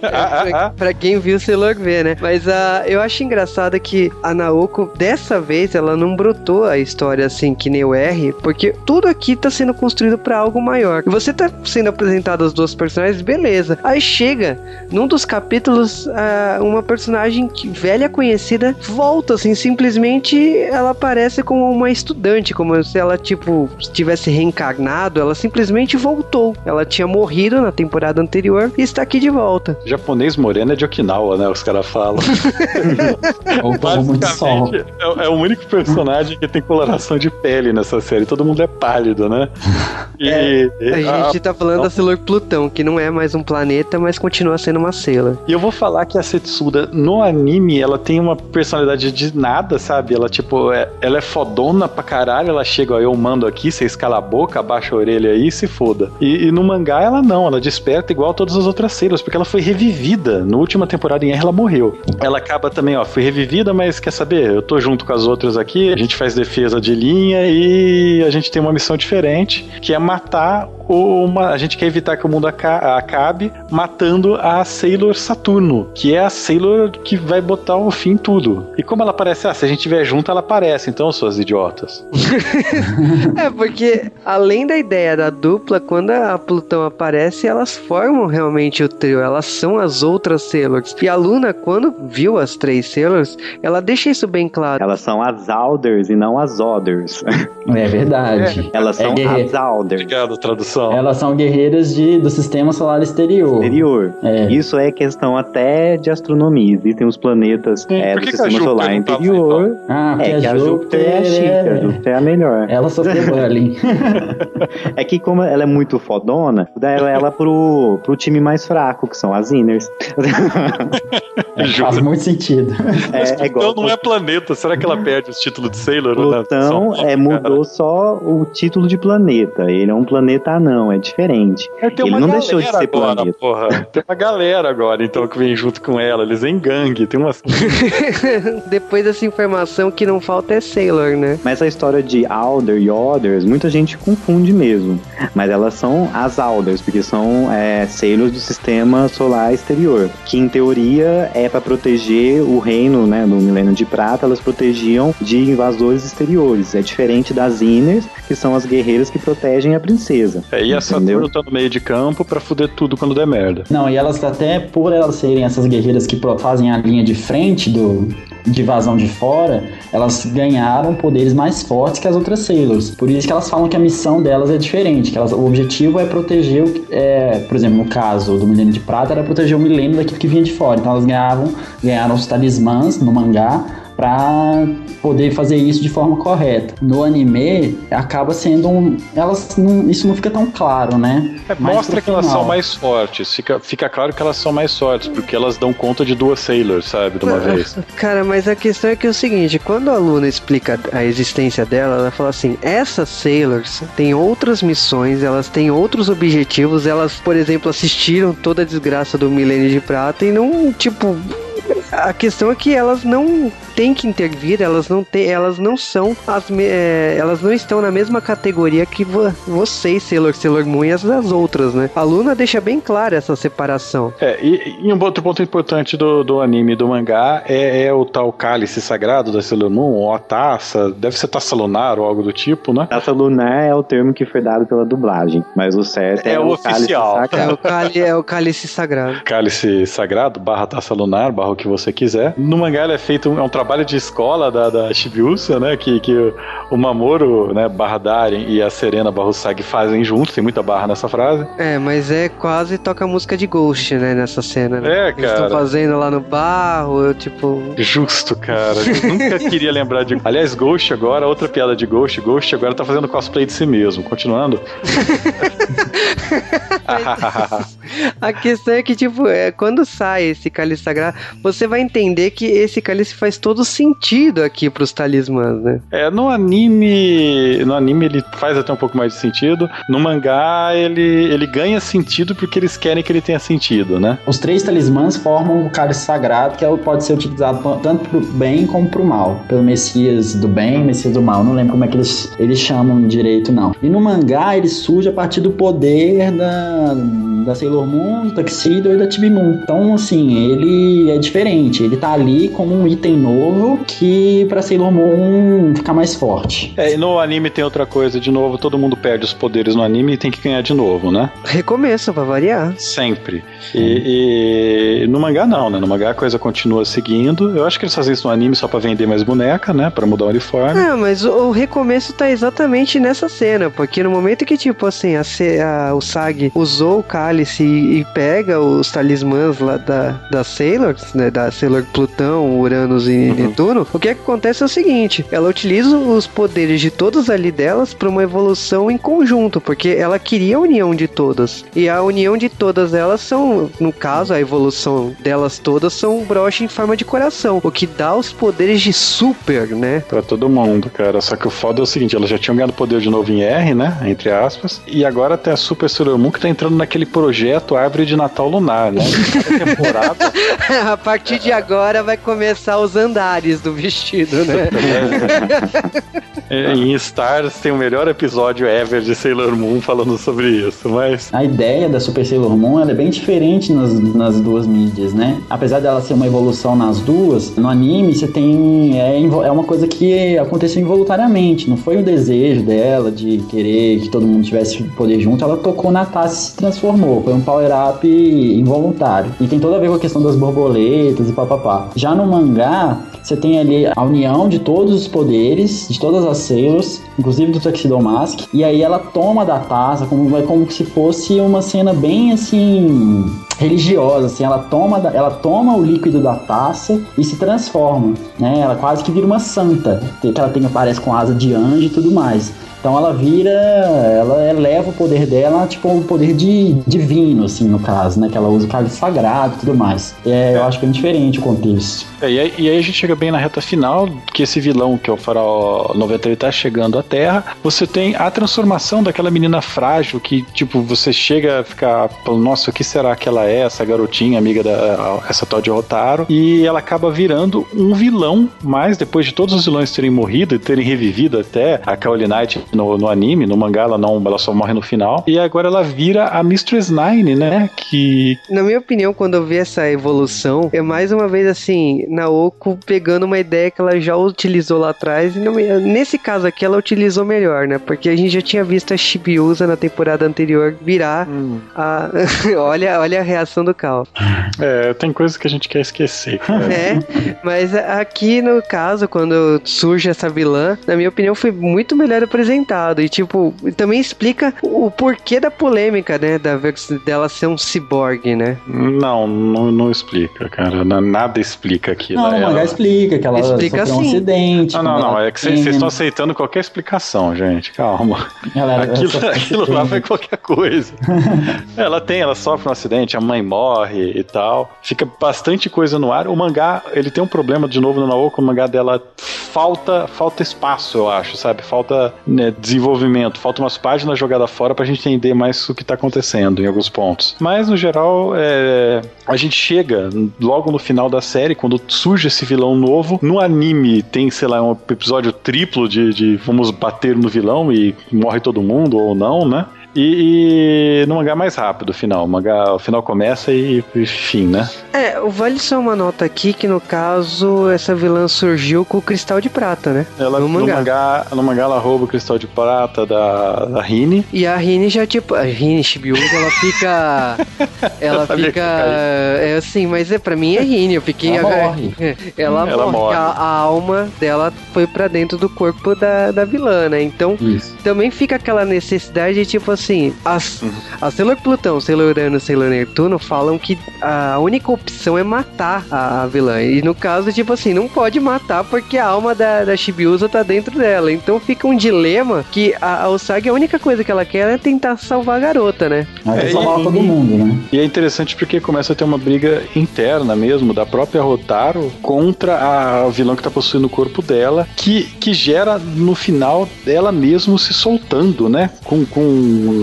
Ah, ah, ah. pra quem viu, Sailor vê, né? Mas ah, eu acho engraçado que a Naoko, dessa vez, ela não brotou a história assim que nem o R, porque tudo aqui tá sendo construído pra algo maior. E você tá sendo apresentado as duas personagens, beleza. Aí chega, num dos capítulos, ah, uma personagem que- velha conhecida volta, assim, simplesmente ela aparece como uma estudante, como se ela, tipo, tivesse reencarnado, ela simplesmente voltou. Ela tinha morrido na temporada anterior e está aqui de volta. Japonês moreno é de Okinawa, né? Os caras falam. Ou tomou muito sol. Basicamente, é, é o único personagem que tem coloração de pele nessa série. Todo mundo é pálido, né? E, e- A gente tá falando da Sailor Plutão, que não é mais um planeta, mas continua sendo uma Sailor. E eu vou falar que a Setsuda, no anime, ela tem uma personalidade de nada, sabe? Ela, tipo, tipo, é- ela é fodona pra caralho, ela chega, ó, eu mando aqui, você escala a boca, abaixa a orelha aí e se foda. E, e no mangá ela não, ela desperta igual todas as outras Sailors, porque ela foi revivida. Na última temporada em R ela morreu. Ela acaba também, ó, foi revivida, mas quer saber? Eu tô junto com as outras aqui, a gente faz defesa de linha e a gente tem uma missão diferente, que é matar uma. A gente quer evitar que o mundo aca- acabe matando a Sailor Saturno, que é a Sailor que vai botar o fim em tudo. E como ela aparece? Ah, se a gente estiver junto, ela aparece, então, suas idiotas. É, porque além da ideia da dupla, quando a Plutão aparece, elas formam realmente o trio. Elas são as outras Sailors. E a Luna, quando viu as três Sailors, ela deixa isso bem claro. Elas são as Alders e não as Others. É verdade. Elas É são guerre- as Alders. Obrigado, tradução. Elas são guerreiras de, do sistema solar exterior. Exterior. É. Isso é questão até de astronomia. Existem os planetas Sim, é, do sistema solar tá interior. Ah, porque É que a Júpiter é a chica, a Júpiter é a melhor. Ela sofreu bullying. É que como ela é muito fodona, daí ela pro, pro time mais fraco, que são as Inners. Faz muito sentido. Mas É, é Plutão igual. não é planeta. Será que ela perde os títulos de Sailor? né? Plutão São- é, mudou só o título de planeta. Ele é um planeta anão, é diferente. É, tem Ele uma não deixou de ser agora, planeta. Porra. Tem uma galera agora, então, que vem junto com ela. Eles em gangue. Tem umas. Depois dessa informação, que não falta é Sailor, né? Mas a história de Alder e Others, muita gente confunde mesmo. Mas elas são as Alders, porque são é, Sailors do sistema solar exterior. Que em teoria é para proteger o reino né, do Milênio de Prata, elas protegiam de invasores exteriores. É diferente das Inners, que são as guerreiras que protegem a princesa. É, e a? Saturno tá no meio de campo pra fuder tudo quando der merda. Não, e elas até por elas serem essas guerreiras que fazem a linha de frente do de invasão de fora, elas ganharam poderes mais fortes que as outras Sailors. Por isso que elas falam que a missão delas é diferente, que elas, o objetivo é proteger, o, é, por exemplo, no caso do Milênio de Prata, era proteger o milênio daquilo que vinha de fora. Então elas ganhavam, ganharam os talismãs no mangá pra poder fazer isso de forma correta. No anime, acaba sendo um. Elas não, isso não fica tão claro, né? É, mostra que elas são mais fortes. Fica, fica claro que elas são mais fortes, porque elas dão conta de duas Sailors, sabe? De uma vez. Cara, mas a questão é que é o seguinte, quando a Luna explica a existência dela, ela fala assim, essas Sailors têm outras missões, elas têm outros objetivos, elas, por exemplo, assistiram toda a desgraça do Milênio de Prata e não, tipo... A questão é que elas não têm que intervir, elas não têm, elas não são as é, elas não estão na mesma categoria que vo- vocês, Sailor, Sailor Moon e as, as outras, né? A Luna deixa bem clara essa separação. É, e, e um outro ponto importante do, do anime e do mangá é, é o tal cálice sagrado da Sailor Moon, ou a taça, deve ser taça lunar ou algo do tipo, né? Taça lunar é o termo que foi dado pela dublagem, mas o certo é, É o cálice oficial. É o, cálice, é o cálice sagrado. Cálice sagrado, barra taça lunar, barra o que você quiser. No mangá ele é feito, é um trabalho de escola da, da Shibiusa, né? Que, que o, o Mamoru, né, barra Darien e a Serena barra Usagi fazem juntos, tem muita barra nessa frase. É, mas é quase toca música de Ghost, né, nessa cena. Né? É, Eles estão cara. fazendo lá no barro, eu tipo. Justo, cara. Eu nunca queria lembrar de. Aliás, Ghost agora, outra piada de Ghost. Ghost agora tá fazendo cosplay de si mesmo. Continuando. A questão é que, tipo, é, quando sai esse cálice sagrado, você vai entender que esse cálice faz todo sentido aqui pros talismãs, né? é, no anime. No anime ele faz até um pouco mais de sentido. No mangá ele, ele ganha sentido porque eles querem que ele tenha sentido, né? Os três talismãs formam o cálice sagrado que é pode ser utilizado tanto pro bem como pro mal. Pelo Messias do bem, Messias do mal. Não lembro como é que eles, eles chamam direito, não. E no mangá ele surge a partir do poder da, da Sailor Moon, do Tuxedo e da Chibi Moon. Então, assim, ele é diferente. Ele tá ali como um item novo que pra Sailor Moon ficar mais forte. É, e no anime tem outra coisa, de novo, todo mundo perde os poderes no anime e tem que ganhar de novo, né? Recomeço, pra variar. Sempre. E, e no mangá não, né? No mangá a coisa continua seguindo. Eu acho que eles fazem isso no anime só pra vender mais boneca, né? Pra mudar o uniforme. Ah, mas o, recomeço tá exatamente nessa cena, porque no momento que, tipo assim, a, a- o Sag usou o cálice e, e pega os talismãs lá da, da Sailors, né? Da Sailor Plutão, Uranus e Netuno, o que, é que acontece é o seguinte: ela utiliza os poderes de todos ali delas para uma evolução em conjunto, porque ela queria a união de todas. E a união de todas elas são, no caso, a evolução delas todas são um broche em forma de coração, o que dá os poderes de super, né? Pra todo mundo, cara. Só que o foda é o seguinte, elas já tinham ganhado poder de novo em R, né? Entre aspas. E agora tem a Super Sailor Moon que tá entrando naquele projeto Árvore de Natal Lunar, né? A partir de agora vai começar os andares do vestido, né? Em Stars tem o melhor episódio ever de Sailor Moon falando sobre isso, mas. A ideia da Super Sailor Moon ela é bem diferente nas, nas duas mídias, né? Apesar dela ser uma evolução nas duas, no anime você tem. É, é uma coisa que aconteceu involuntariamente, não foi o desejo dela de querer que todo mundo tivesse poder junto, ela tocou na taça e se transformou. Foi um power-up involuntário. E tem toda a ver com a questão das borboletas e papapá. Já no mangá, você tem ali a união de todos os poderes, de todas as Sailors, inclusive do Tuxedo Mask, e aí ela toma da taça como, é como se fosse uma cena bem assim religiosa, assim, ela toma, ela toma o líquido da taça e se transforma, né? Ela quase que vira uma santa, que ela tem aparece com asa de anjo e tudo mais. Então ela vira, ela eleva o poder dela, tipo um poder de divino, assim, no caso, né? Que ela usa o cálice sagrado e tudo mais. É, eu acho bem diferente o contexto. É, e, aí, e aí a gente chega bem na reta final, que esse vilão, que é o Faraó 93, tá chegando à Terra. Você tem a transformação daquela menina frágil, que, tipo, você chega a ficar nossa, o que será que ela é, essa garotinha, amiga da essa tal de Rotaro? E ela acaba virando um vilão, mas depois de todos os vilões terem morrido e terem revivido até a Kaoli Knight no, no anime, no mangá ela não, ela só morre no final. E agora ela vira a Mistress Nine, né? Que Na minha opinião, quando eu vi essa evolução, é mais uma vez assim, Naoko pegando uma ideia que ela já utilizou lá atrás, e não- nesse caso aqui ela utilizou melhor, né? Porque a gente já tinha visto a Shibiusa na temporada anterior virar a. olha, olha a reação do Cal. é, tem coisas que a gente quer esquecer. cara. É, mas aqui no caso, quando surge essa vilã, na minha opinião, foi muito melhor apresentado. E, tipo, também explica o porquê da polêmica, né? Da dela ser um ciborgue, né? Não, não, não explica, cara. Na- Nada explica aquilo. Não, Ela- mangá explica que ela Explica sofreu um sim. acidente. Não, não, não. ela É que vocês estão aceitando qualquer explicação, gente. Calma. ela- ela Aquilo, um aquilo lá foi qualquer coisa. ela tem, ela sofre um acidente, a mãe morre e tal. Fica bastante coisa no ar. O mangá, ele tem um problema, de novo, no Naoko, o mangá dela falta, falta espaço, eu acho, sabe? Falta né, desenvolvimento, falta umas páginas jogadas fora pra gente entender mais o que tá acontecendo em alguns pontos. Mas, no geral, é, a gente chega logo no final da série, quando surge esse vilão novo. No anime tem, sei lá, um episódio triplo de, de vamos bater no vilão e morre todo mundo ou não, né? E, e no mangá é mais rápido o final. O mangá, o final começa e, e fim, né? É, vale só uma nota aqui que no caso essa vilã surgiu com o cristal de prata, né? Ela, no no, mangá. mangá. no mangá ela rouba o cristal de prata da, da Rini. E a Rini já, tipo, a Rini Shibiusa, ela fica. Ela fica. ia É assim, mas é pra mim é Rini, eu fiquei. Ela morre. Ela, Ela morre. morre. A, a alma dela foi pra dentro do corpo da, da vilã, né? Então Isso. também fica aquela necessidade de, tipo assim, as, a Sailor Plutão, Sailor Urano e Sailor Netuno falam que a única opção é matar a, a vilã. E no caso, tipo assim, não pode matar porque a alma da, da Shibiusa tá dentro dela. Então fica um dilema que a, a Usagi, a única coisa que ela quer é tentar salvar a garota, né? É, é, salvar e- todo mundo, né? E é interessante porque começa a ter uma briga interna mesmo da própria Rotaro contra a vilã que tá possuindo o corpo dela, que, que gera no final ela mesmo se soltando, né? Com, com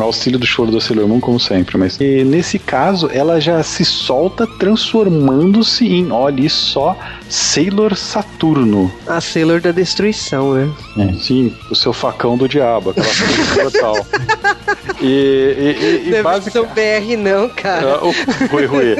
auxílio do choro da Sailor Moon, como sempre. Mas e nesse caso, ela já se solta transformando-se em, olha só, Sailor Saturno. A Sailor da destruição, né? Sim, o seu facão do diabo, aquela coisa total. E, e, e, e Deve basic- ser o BR não, cara. ah, o Rui Rui.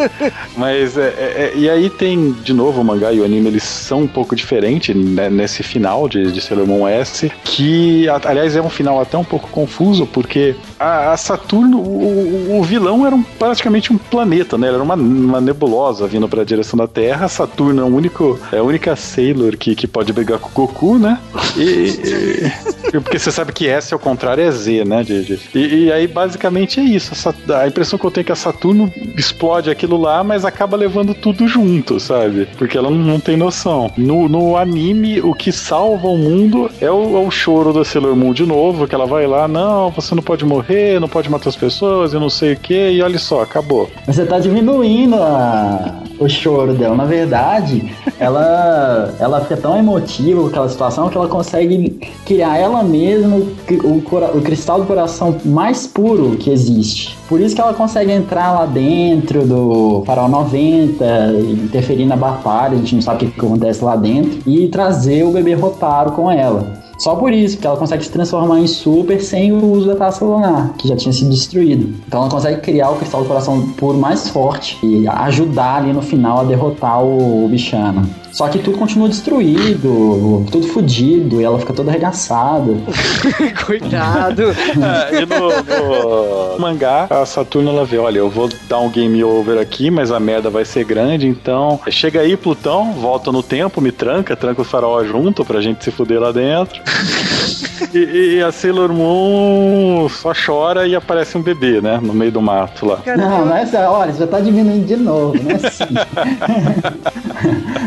Mas, é, é, é, e aí tem, de novo, o mangá e o anime, eles são um pouco diferentes né, nesse final de, de Sailor Moon S, que, aliás, é um final até um pouco confuso, porque a, a Saturno, o, o- vilão era um- praticamente um planeta, né? Era uma, uma nebulosa vindo para a direção da Terra. Saturno é o único é a única Sailor que, que pode brigar com o Goku, né? E, e- porque você sabe que S ao contrário é Z, né, Didi? E, e aí basicamente é isso. Essa- a impressão que eu tenho é que a Saturno explode aquilo lá, mas acaba levando tudo junto, sabe? Porque ela não, não tem noção. No, no anime, o que salva o mundo é o, é o choro da Sailor Moon de novo, que ela vai lá, não, você não pode morrer, não pode matar as pessoas, e não sei o que, e olha só, acabou. Você tá diminuindo a- o choro dela. Na verdade, ela, ela fica tão emotiva com aquela situação que ela consegue criar ela mesma o, cora- o cristal do coração mais puro que existe. Por isso que ela consegue entrar lá dentro do Farol 90, interferir na batalha, a gente não sabe o que que acontece lá dentro, e trazer o bebê Rotaro com ela. Só por isso, porque ela consegue se transformar em super sem o uso da taça lunar, que já tinha sido destruído. Então ela consegue criar o cristal do coração puro mais forte e ajudar ali no final a derrotar o, bichano. Só que tudo continua destruído, tudo fudido, e ela fica toda arregaçada. Coitado. Ah, e no, no mangá, a Saturno ela vê: olha, eu vou dar um game over aqui, mas a merda vai ser grande, então chega aí, Plutão, volta no tempo, me tranca, tranca o farol junto pra gente se fuder lá dentro. E, e a Sailor Moon só chora e aparece um bebê, né? No meio do mato lá. Não, não é assim, olha, você já tá diminuindo de novo, não é assim.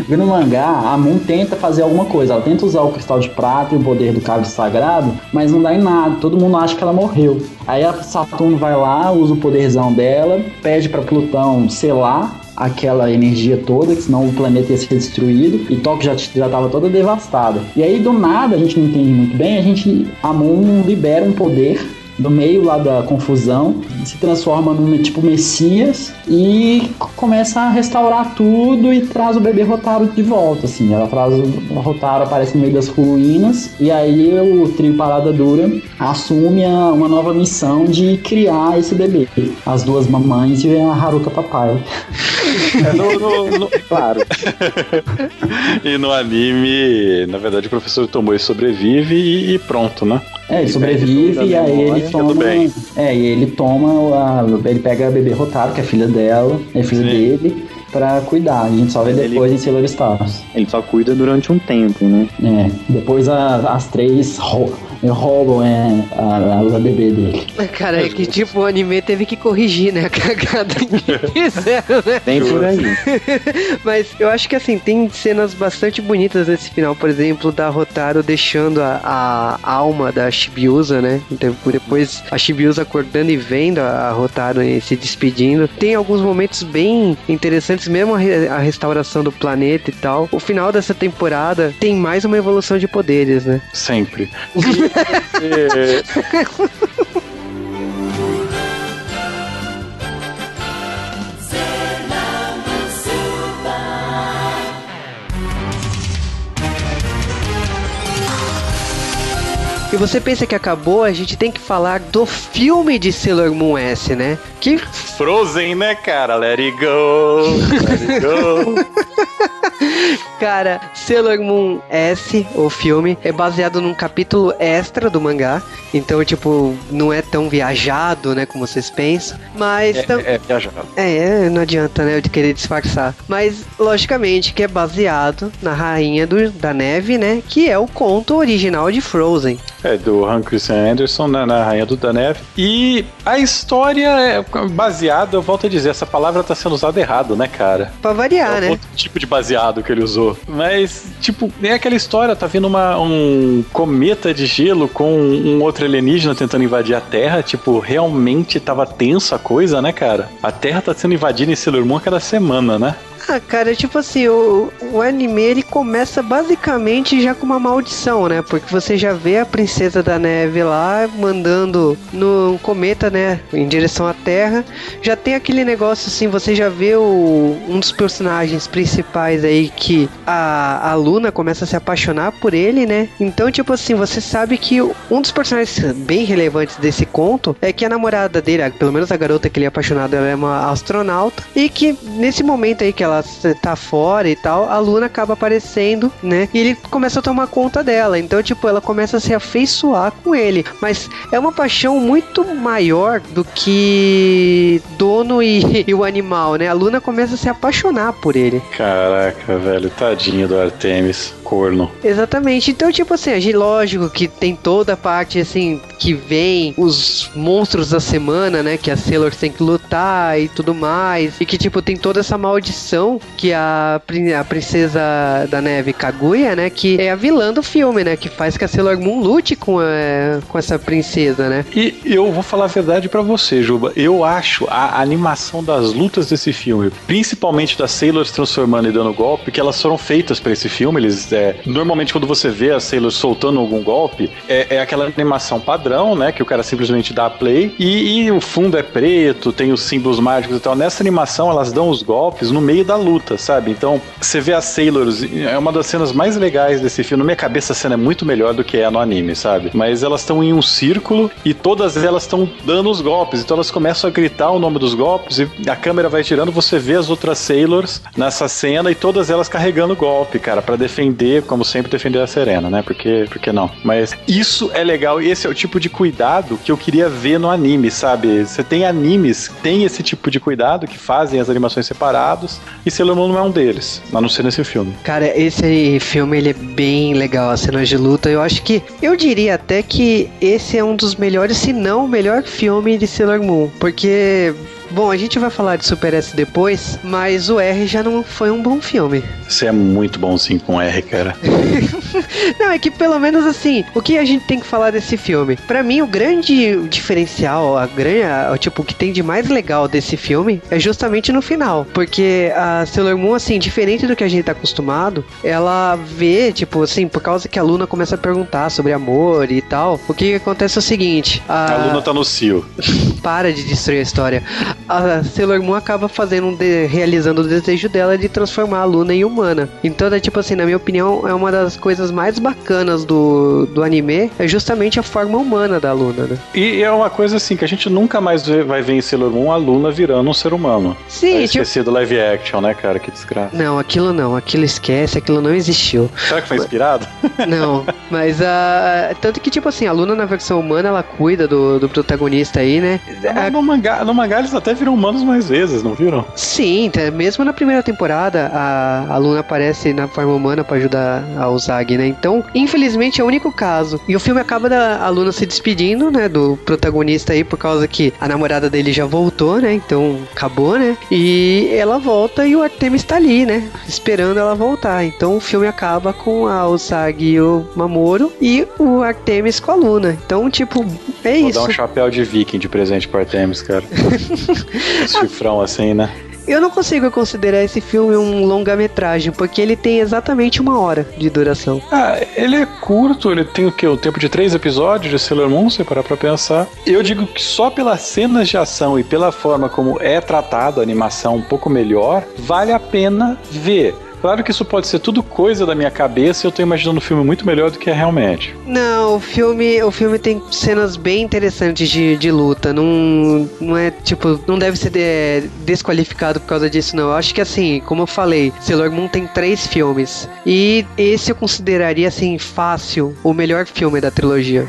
No mangá, a Moon tenta fazer alguma coisa. Ela tenta usar o cristal de prata e o poder do cálice sagrado, mas não dá em nada. Todo mundo acha que ela morreu. Aí a Saturno vai lá, usa o poderzão dela, pede pra Plutão selar aquela energia toda, que senão o planeta ia ser destruído, e Tóquio já, já tava toda devastada. E aí, do nada, a gente não entende muito bem, a gente, a Moon libera um poder no meio lá da confusão, se transforma num tipo Messias e começa a restaurar tudo e traz o bebê Rotaro de volta, assim. Ela traz o Rotaro, aparece no meio das ruínas e aí o trio Parada Dura assume a- uma nova missão de criar esse bebê. As duas mamães e a Haruka Papai. É, no- no- no- Claro. e no anime, na verdade, o professor Tomoe sobrevive e, e pronto, né? É, ele sobrevive e aí ele Tudo toma. bem. É, e ele toma. a- ele pega a bebê Rotaro, que é filha dela, é filha Sim. dele, pra cuidar. A gente só vê depois em Sailor Stars. Ele só cuida durante um tempo, né? É, depois a- as três roubam é, a, a, a bebê dele. Cara, é que tipo, o anime teve que corrigir, né? A cagada que fizeram, né? Bem por aí. Mas eu acho que assim, tem cenas bastante bonitas nesse final, por exemplo, da Rotaro deixando a, a alma da Shibiusa, né? Então, depois a Shibiusa acordando e vendo a Rotaro e se despedindo. Tem alguns momentos bem interessantes, mesmo a, re- a restauração do planeta e tal. O final dessa temporada tem mais uma evolução de poderes, né? Sempre. E, E você pensa que acabou, a gente tem que falar do filme de Sailor Moon S, né? Que Frozen, né, cara? Let it go, let it go. Cara, Sailor Moon S, o filme, é baseado num capítulo extra do mangá. Então, tipo, não é tão viajado, né, como vocês pensam. Mas tam- É, é viajado. é, é, não adianta, né, de querer disfarçar. Mas, logicamente, que é baseado na Rainha do- da Neve, né, que é o conto original de Frozen. É, do Hans Christian Andersen, na, na Rainha do da Neve. E a história é baseada, eu volto a dizer, essa palavra tá sendo usada errado, né, cara? Pra variar, é né? outro tipo de baseado que ele usou. Mas, tipo, nem aquela história, tá vindo uma, um cometa de gelo com um outro alienígena tentando invadir a Terra. Tipo, realmente tava tensa a coisa, né, cara? A Terra tá sendo invadida em Sailor Moon a cada semana, né? Ah, cara, tipo assim, o, o anime ele começa basicamente já com uma maldição, né? Porque você já vê a princesa da neve lá mandando no cometa, né? Em direção à Terra. Já tem aquele negócio assim, você já vê o, um dos personagens principais aí que a, a Luna começa a se apaixonar por ele, né? Então, tipo assim, você sabe que um dos personagens bem relevantes desse conto é que a namorada dele, pelo menos a garota que ele é apaixonado, ela é uma astronauta. E que nesse momento aí que ela ela tá fora e tal, a Luna acaba aparecendo, né? E ele começa a tomar conta dela. Então, tipo, ela começa a se afeiçoar com ele. Mas é uma paixão muito maior do que dono e, e o animal, né? A Luna começa a se apaixonar por ele. Caraca, velho, tadinho do Artemis, corno. Exatamente. Então, tipo assim, a gente, lógico que tem toda a parte, assim, que vem os monstros da semana, né? Que a Sailor tem que lutar e tudo mais. E que, tipo, tem toda essa maldição que a, prin- a princesa da neve Kaguya, né? Que é a vilã do filme, né? Que faz que a Sailor Moon lute com, a, com essa princesa, né? E eu vou falar a verdade pra você, Juba. Eu acho a animação das lutas desse filme, principalmente das Sailors transformando e dando golpe, que elas foram feitas pra esse filme. Eles, é, normalmente, quando você vê as Sailors soltando algum golpe, é, é aquela animação padrão, né? Que o cara simplesmente dá play e, e o fundo é preto, tem os símbolos mágicos e tal. Nessa animação, elas dão os golpes no meio da luta, sabe? Então, você vê as Sailors, é uma das cenas mais legais desse filme. Na minha cabeça, a cena é muito melhor do que é no anime, sabe? Mas elas estão em um círculo e todas elas estão dando os golpes. Então elas começam a gritar o nome dos golpes e a câmera vai girando, você vê as outras Sailors nessa cena e todas elas carregando golpe, cara, pra defender, como sempre, defender a Serena, né? Porque, porque não. Mas isso é legal e esse é o tipo de cuidado que eu queria ver no anime, sabe? Você tem animes que tem esse tipo de cuidado, que fazem as animações separados e Sailor Moon não é um deles, a não ser nesse filme. Cara, esse filme ele é bem legal, as cenas de luta. Eu acho que eu diria até que esse é um dos melhores, se não o melhor filme de Sailor Moon, porque Bom, a gente vai falar de Super S depois, mas o R já não foi um bom filme. Você é muito bonzinho com R, cara. Não, é que pelo menos assim, o que a gente tem que falar desse filme? Pra mim, o grande diferencial, a grande, a- tipo, o que tem de mais legal desse filme é justamente no final. Porque a Sailor Moon, assim, diferente do que a gente tá acostumado, ela vê, tipo, assim, por causa que a Luna começa a perguntar sobre amor e tal, o que acontece é o seguinte: A Luna tá no cio. para de destruir a história. A Sailor Moon acaba fazendo um de- realizando o desejo dela de transformar a Luna em humana. Então, é tipo assim, na minha opinião, é uma das coisas mais bacanas do, do anime, é justamente a forma humana da Luna, né? E é uma coisa assim que a gente nunca mais vê- vai ver em Sailor Moon a Luna virando um ser humano. Sim, é tipo- esquecido live action, né, cara? Que desgraça. Não, aquilo não, aquilo esquece, aquilo não existiu. Será que foi inspirado? Não, mas a. Tanto que, tipo assim, a Luna na versão humana ela cuida do, do protagonista aí, né? No, no mangá, no mangá eles até viram humanos mais vezes, não viram? Sim, tá- mesmo na primeira temporada, a, a Luna aparece na forma humana pra ajudar a Usagi, né? Então, infelizmente, é o único caso. E o filme acaba da a Luna se despedindo, né, do protagonista aí, por causa que a namorada dele já voltou, né? Então, acabou, né? E ela volta e o Artemis tá ali, né? Esperando ela voltar. Então, o filme acaba com a Usagi e o Mamoru e o Artemis com a Luna. Então, tipo, é Vou isso. dar um chapéu de viking de presente pro Artemis, cara. Chifrão assim, né? Eu não consigo considerar esse filme um longa-metragem, porque ele tem exatamente uma hora de duração. Ah, ele é curto, ele tem o quê? O tempo de três episódios de Sailor Moon, se parar pra pensar. Eu digo que só pelas cenas de ação e pela forma como é tratado a animação um pouco melhor, vale a pena ver. Claro que isso pode ser tudo coisa da minha cabeça e eu tô imaginando um filme muito melhor do que é realmente. Não, o filme, o filme tem cenas bem interessantes de, de luta. Não, não é tipo, não deve ser de- desqualificado por causa disso, não. Eu acho que assim, como eu falei, Sailor Moon tem três filmes. E esse eu consideraria assim, fácil, o melhor filme da trilogia.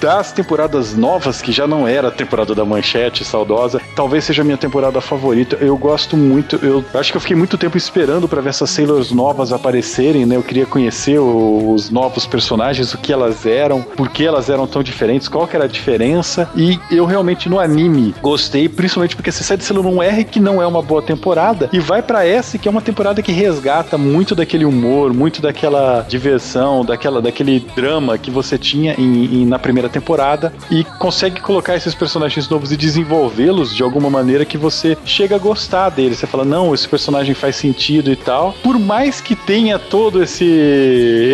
Das temporadas novas, que já não era a temporada da manchete saudosa, talvez seja a minha temporada favorita. Eu gosto muito, eu acho que eu fiquei muito tempo esperando pra ver essas Sailors novas aparecerem, né? Eu queria conhecer os novos personagens, o que elas eram, por que elas eram tão diferentes, qual que era a diferença. E eu realmente no anime gostei, principalmente porque você sai de Sailor Moon R, que não é uma boa temporada, e vai pra S, que é uma temporada que resgata muito daquele humor, muito daquela diversão, daquela, daquele drama que você tinha em, em- na primeira temporada e consegue colocar esses personagens novos e desenvolvê-los de alguma maneira que você chega a gostar deles. Você fala, não, esse personagem faz sentido e tal. Por mais que tenha todo esse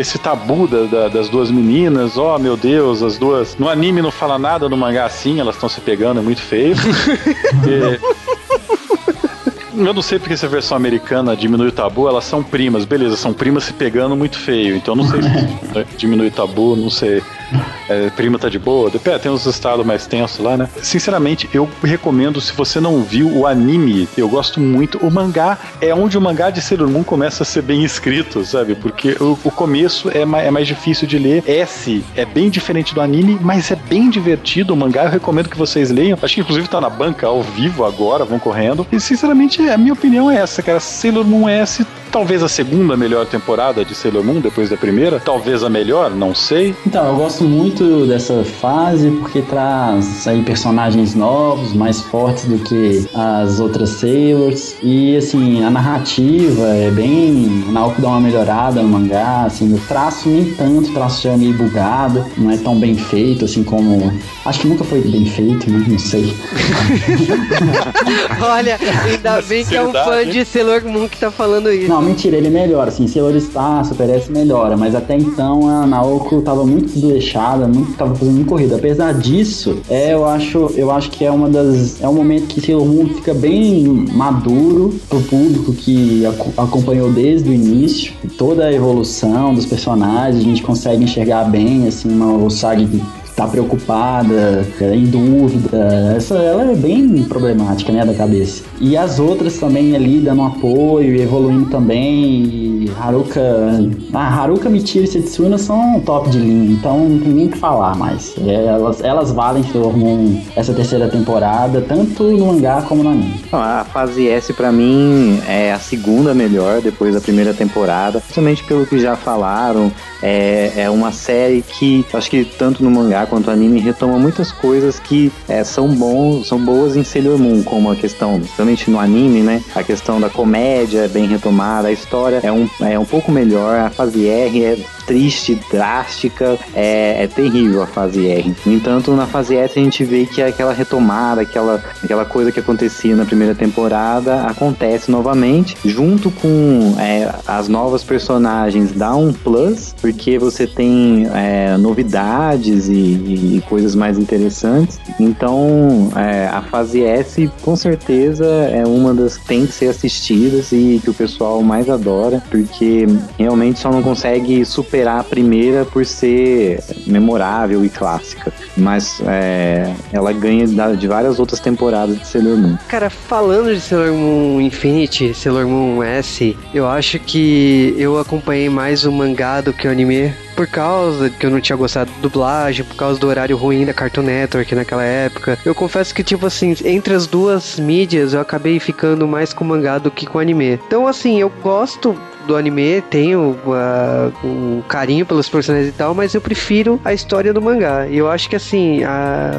esse tabu da- da- das duas meninas, ó meu Deus, as duas. No anime não fala nada, no mangá sim, elas estão se pegando, é muito feio. E- Eu não sei porque essa versão americana diminui o tabu, elas são primas, beleza, são primas se pegando muito feio, então não sei se diminui o tabu, não sei. É, prima tá de boa, depende, tem uns estados mais tensos lá, né? Sinceramente, eu recomendo, se você não viu o anime, eu gosto muito. O mangá é onde o mangá de Sailor Moon começa a ser bem escrito, sabe? Porque o, o começo é mais, é mais difícil de ler. S é bem diferente do anime, mas é bem divertido o mangá. Eu recomendo que vocês leiam. Acho que inclusive tá na banca ao vivo agora, vão correndo. E sinceramente, a minha opinião é essa, cara. Sailor Moon S talvez a segunda melhor temporada de Sailor Moon depois da primeira, talvez a melhor, não sei. Então, eu gosto muito dessa fase porque traz aí personagens novos, mais fortes do que as outras Sailors. E assim, a narrativa é bem. A Naoko dá uma melhorada no mangá, assim, o traço nem tanto, o traço já é meio bugado, não é tão bem feito, assim como. Acho que nunca foi bem feito, né? Não sei. Olha, ainda bem que é um fã de Sailor Moon que tá falando isso. Não, mentira, ele melhora, assim, Sailor Star, Super S melhora, mas até então a Naoko tava muito desleixada, muito, tava fazendo muito corrida. Apesar disso, é, eu acho, eu acho que é uma das, é um momento que Sailor Moon fica bem maduro pro público que aco- acompanhou desde o início, toda a evolução dos personagens, a gente consegue enxergar bem, assim, uma que tá preocupada, é, em dúvida. Essa ela é bem problemática, né, da cabeça. E as outras também ali dando apoio evoluindo também. E Haruka, a Haruka, Michiru e Setsuna são top de linha, então não tem nem o que falar mais. É, Elas, elas valem Moon essa terceira temporada, tanto no mangá como no anime. Não, a fase S pra mim é a segunda melhor depois da primeira temporada, principalmente pelo que já falaram. É, é uma série que acho que tanto no mangá quanto anime retoma muitas coisas que é, são bons, são boas em Sailor Moon, como a questão, principalmente no anime, né? A questão da comédia é bem retomada, a história é um, é um pouco melhor, a fase R é triste, drástica, é, é terrível a fase R. No entanto, na fase S a gente vê que aquela retomada, aquela, aquela coisa que acontecia na primeira temporada acontece novamente, junto com é, as novas personagens, dá um plus, porque você tem é, novidades e, e coisas mais interessantes. Então, é, a fase S, com certeza, é uma das que tem que ser assistidas e que o pessoal mais adora, porque realmente só não consegue superar a primeira por ser memorável e clássica. Mas é, ela ganha de várias outras temporadas de Sailor Moon. Cara, falando de Sailor Moon Infinity, Sailor Moon S, eu acho que eu acompanhei mais o mangá do que o anime. Por causa que eu não tinha gostado da dublagem, por causa do horário ruim da Cartoon Network naquela época. Eu confesso que, tipo assim, entre as duas mídias, eu acabei ficando mais com o mangá do que com o anime. Então, assim, eu gosto do anime, tenho ah, um carinho pelos personagens e tal, mas eu prefiro a história do mangá. E eu acho que assim, a-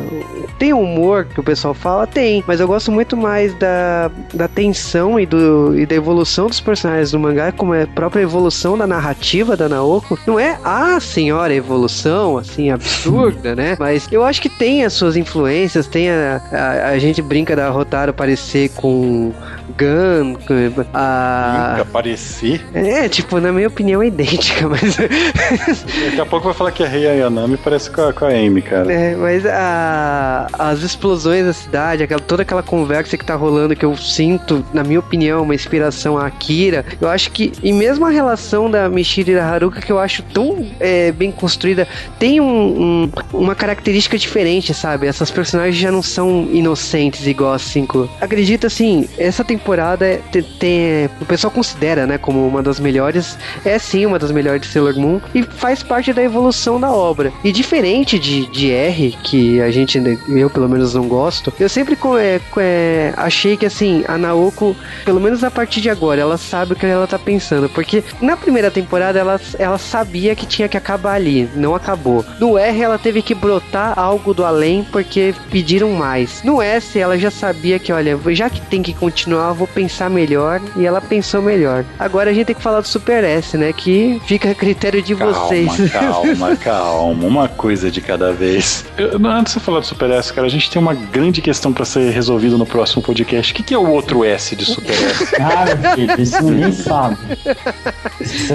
tem um humor que o pessoal fala, tem, mas eu gosto muito mais da, da tensão e, do, e da evolução dos personagens do mangá, como é a própria evolução da narrativa da Naoko. Não é a senhora evolução, assim, absurda, né? Mas eu acho que tem as suas influências, tem a, a, a gente brinca da Rotaro parecer com Gun, com a. Nunca aparecer. É, tipo, na minha opinião é idêntica, mas. Daqui a pouco vai falar que a Rei Ayanami parece com a, com a Amy, cara. É, mas a- as explosões da cidade, aquela, toda aquela conversa que tá rolando, que eu sinto, na minha opinião, uma inspiração a Akira, eu acho que, e mesmo a relação da Michiru e da Haruka, que eu acho tão é, bem construída, tem um- um- uma característica diferente, sabe? Essas personagens já não são inocentes igual a 5. Acredito assim, essa temporada é- te- tem, o pessoal considera, né, como uma das melhores, é sim uma das melhores de Sailor Moon, e faz parte da evolução da obra. E diferente de, de R, que a gente, eu pelo menos não gosto, eu sempre é, é, achei que assim, a Naoko, pelo menos a partir de agora, ela sabe o que ela tá pensando, porque na primeira temporada ela, ela sabia que tinha que acabar ali, não acabou. No R ela teve que brotar algo do além porque pediram mais. No S ela já sabia que, olha, já que tem que continuar, eu vou pensar melhor, e ela pensou melhor. Agora a gente ter que falar do Super S, né? Que fica a critério de vocês. Calma, calma, uma coisa de cada vez. Eu- antes de você falar do Super S, cara, a gente tem uma grande questão pra ser resolvida no próximo podcast. O que, que é o outro S de Super S? Cara, filho, isso ninguém sabe. Isso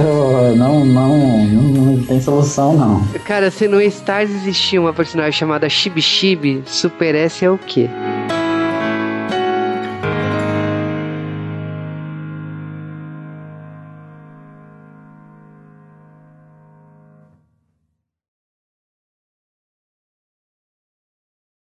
não, não, não, não tem solução, não. Cara, se no Stars existia uma personagem chamada Chibi Chibi, Super S é o quê?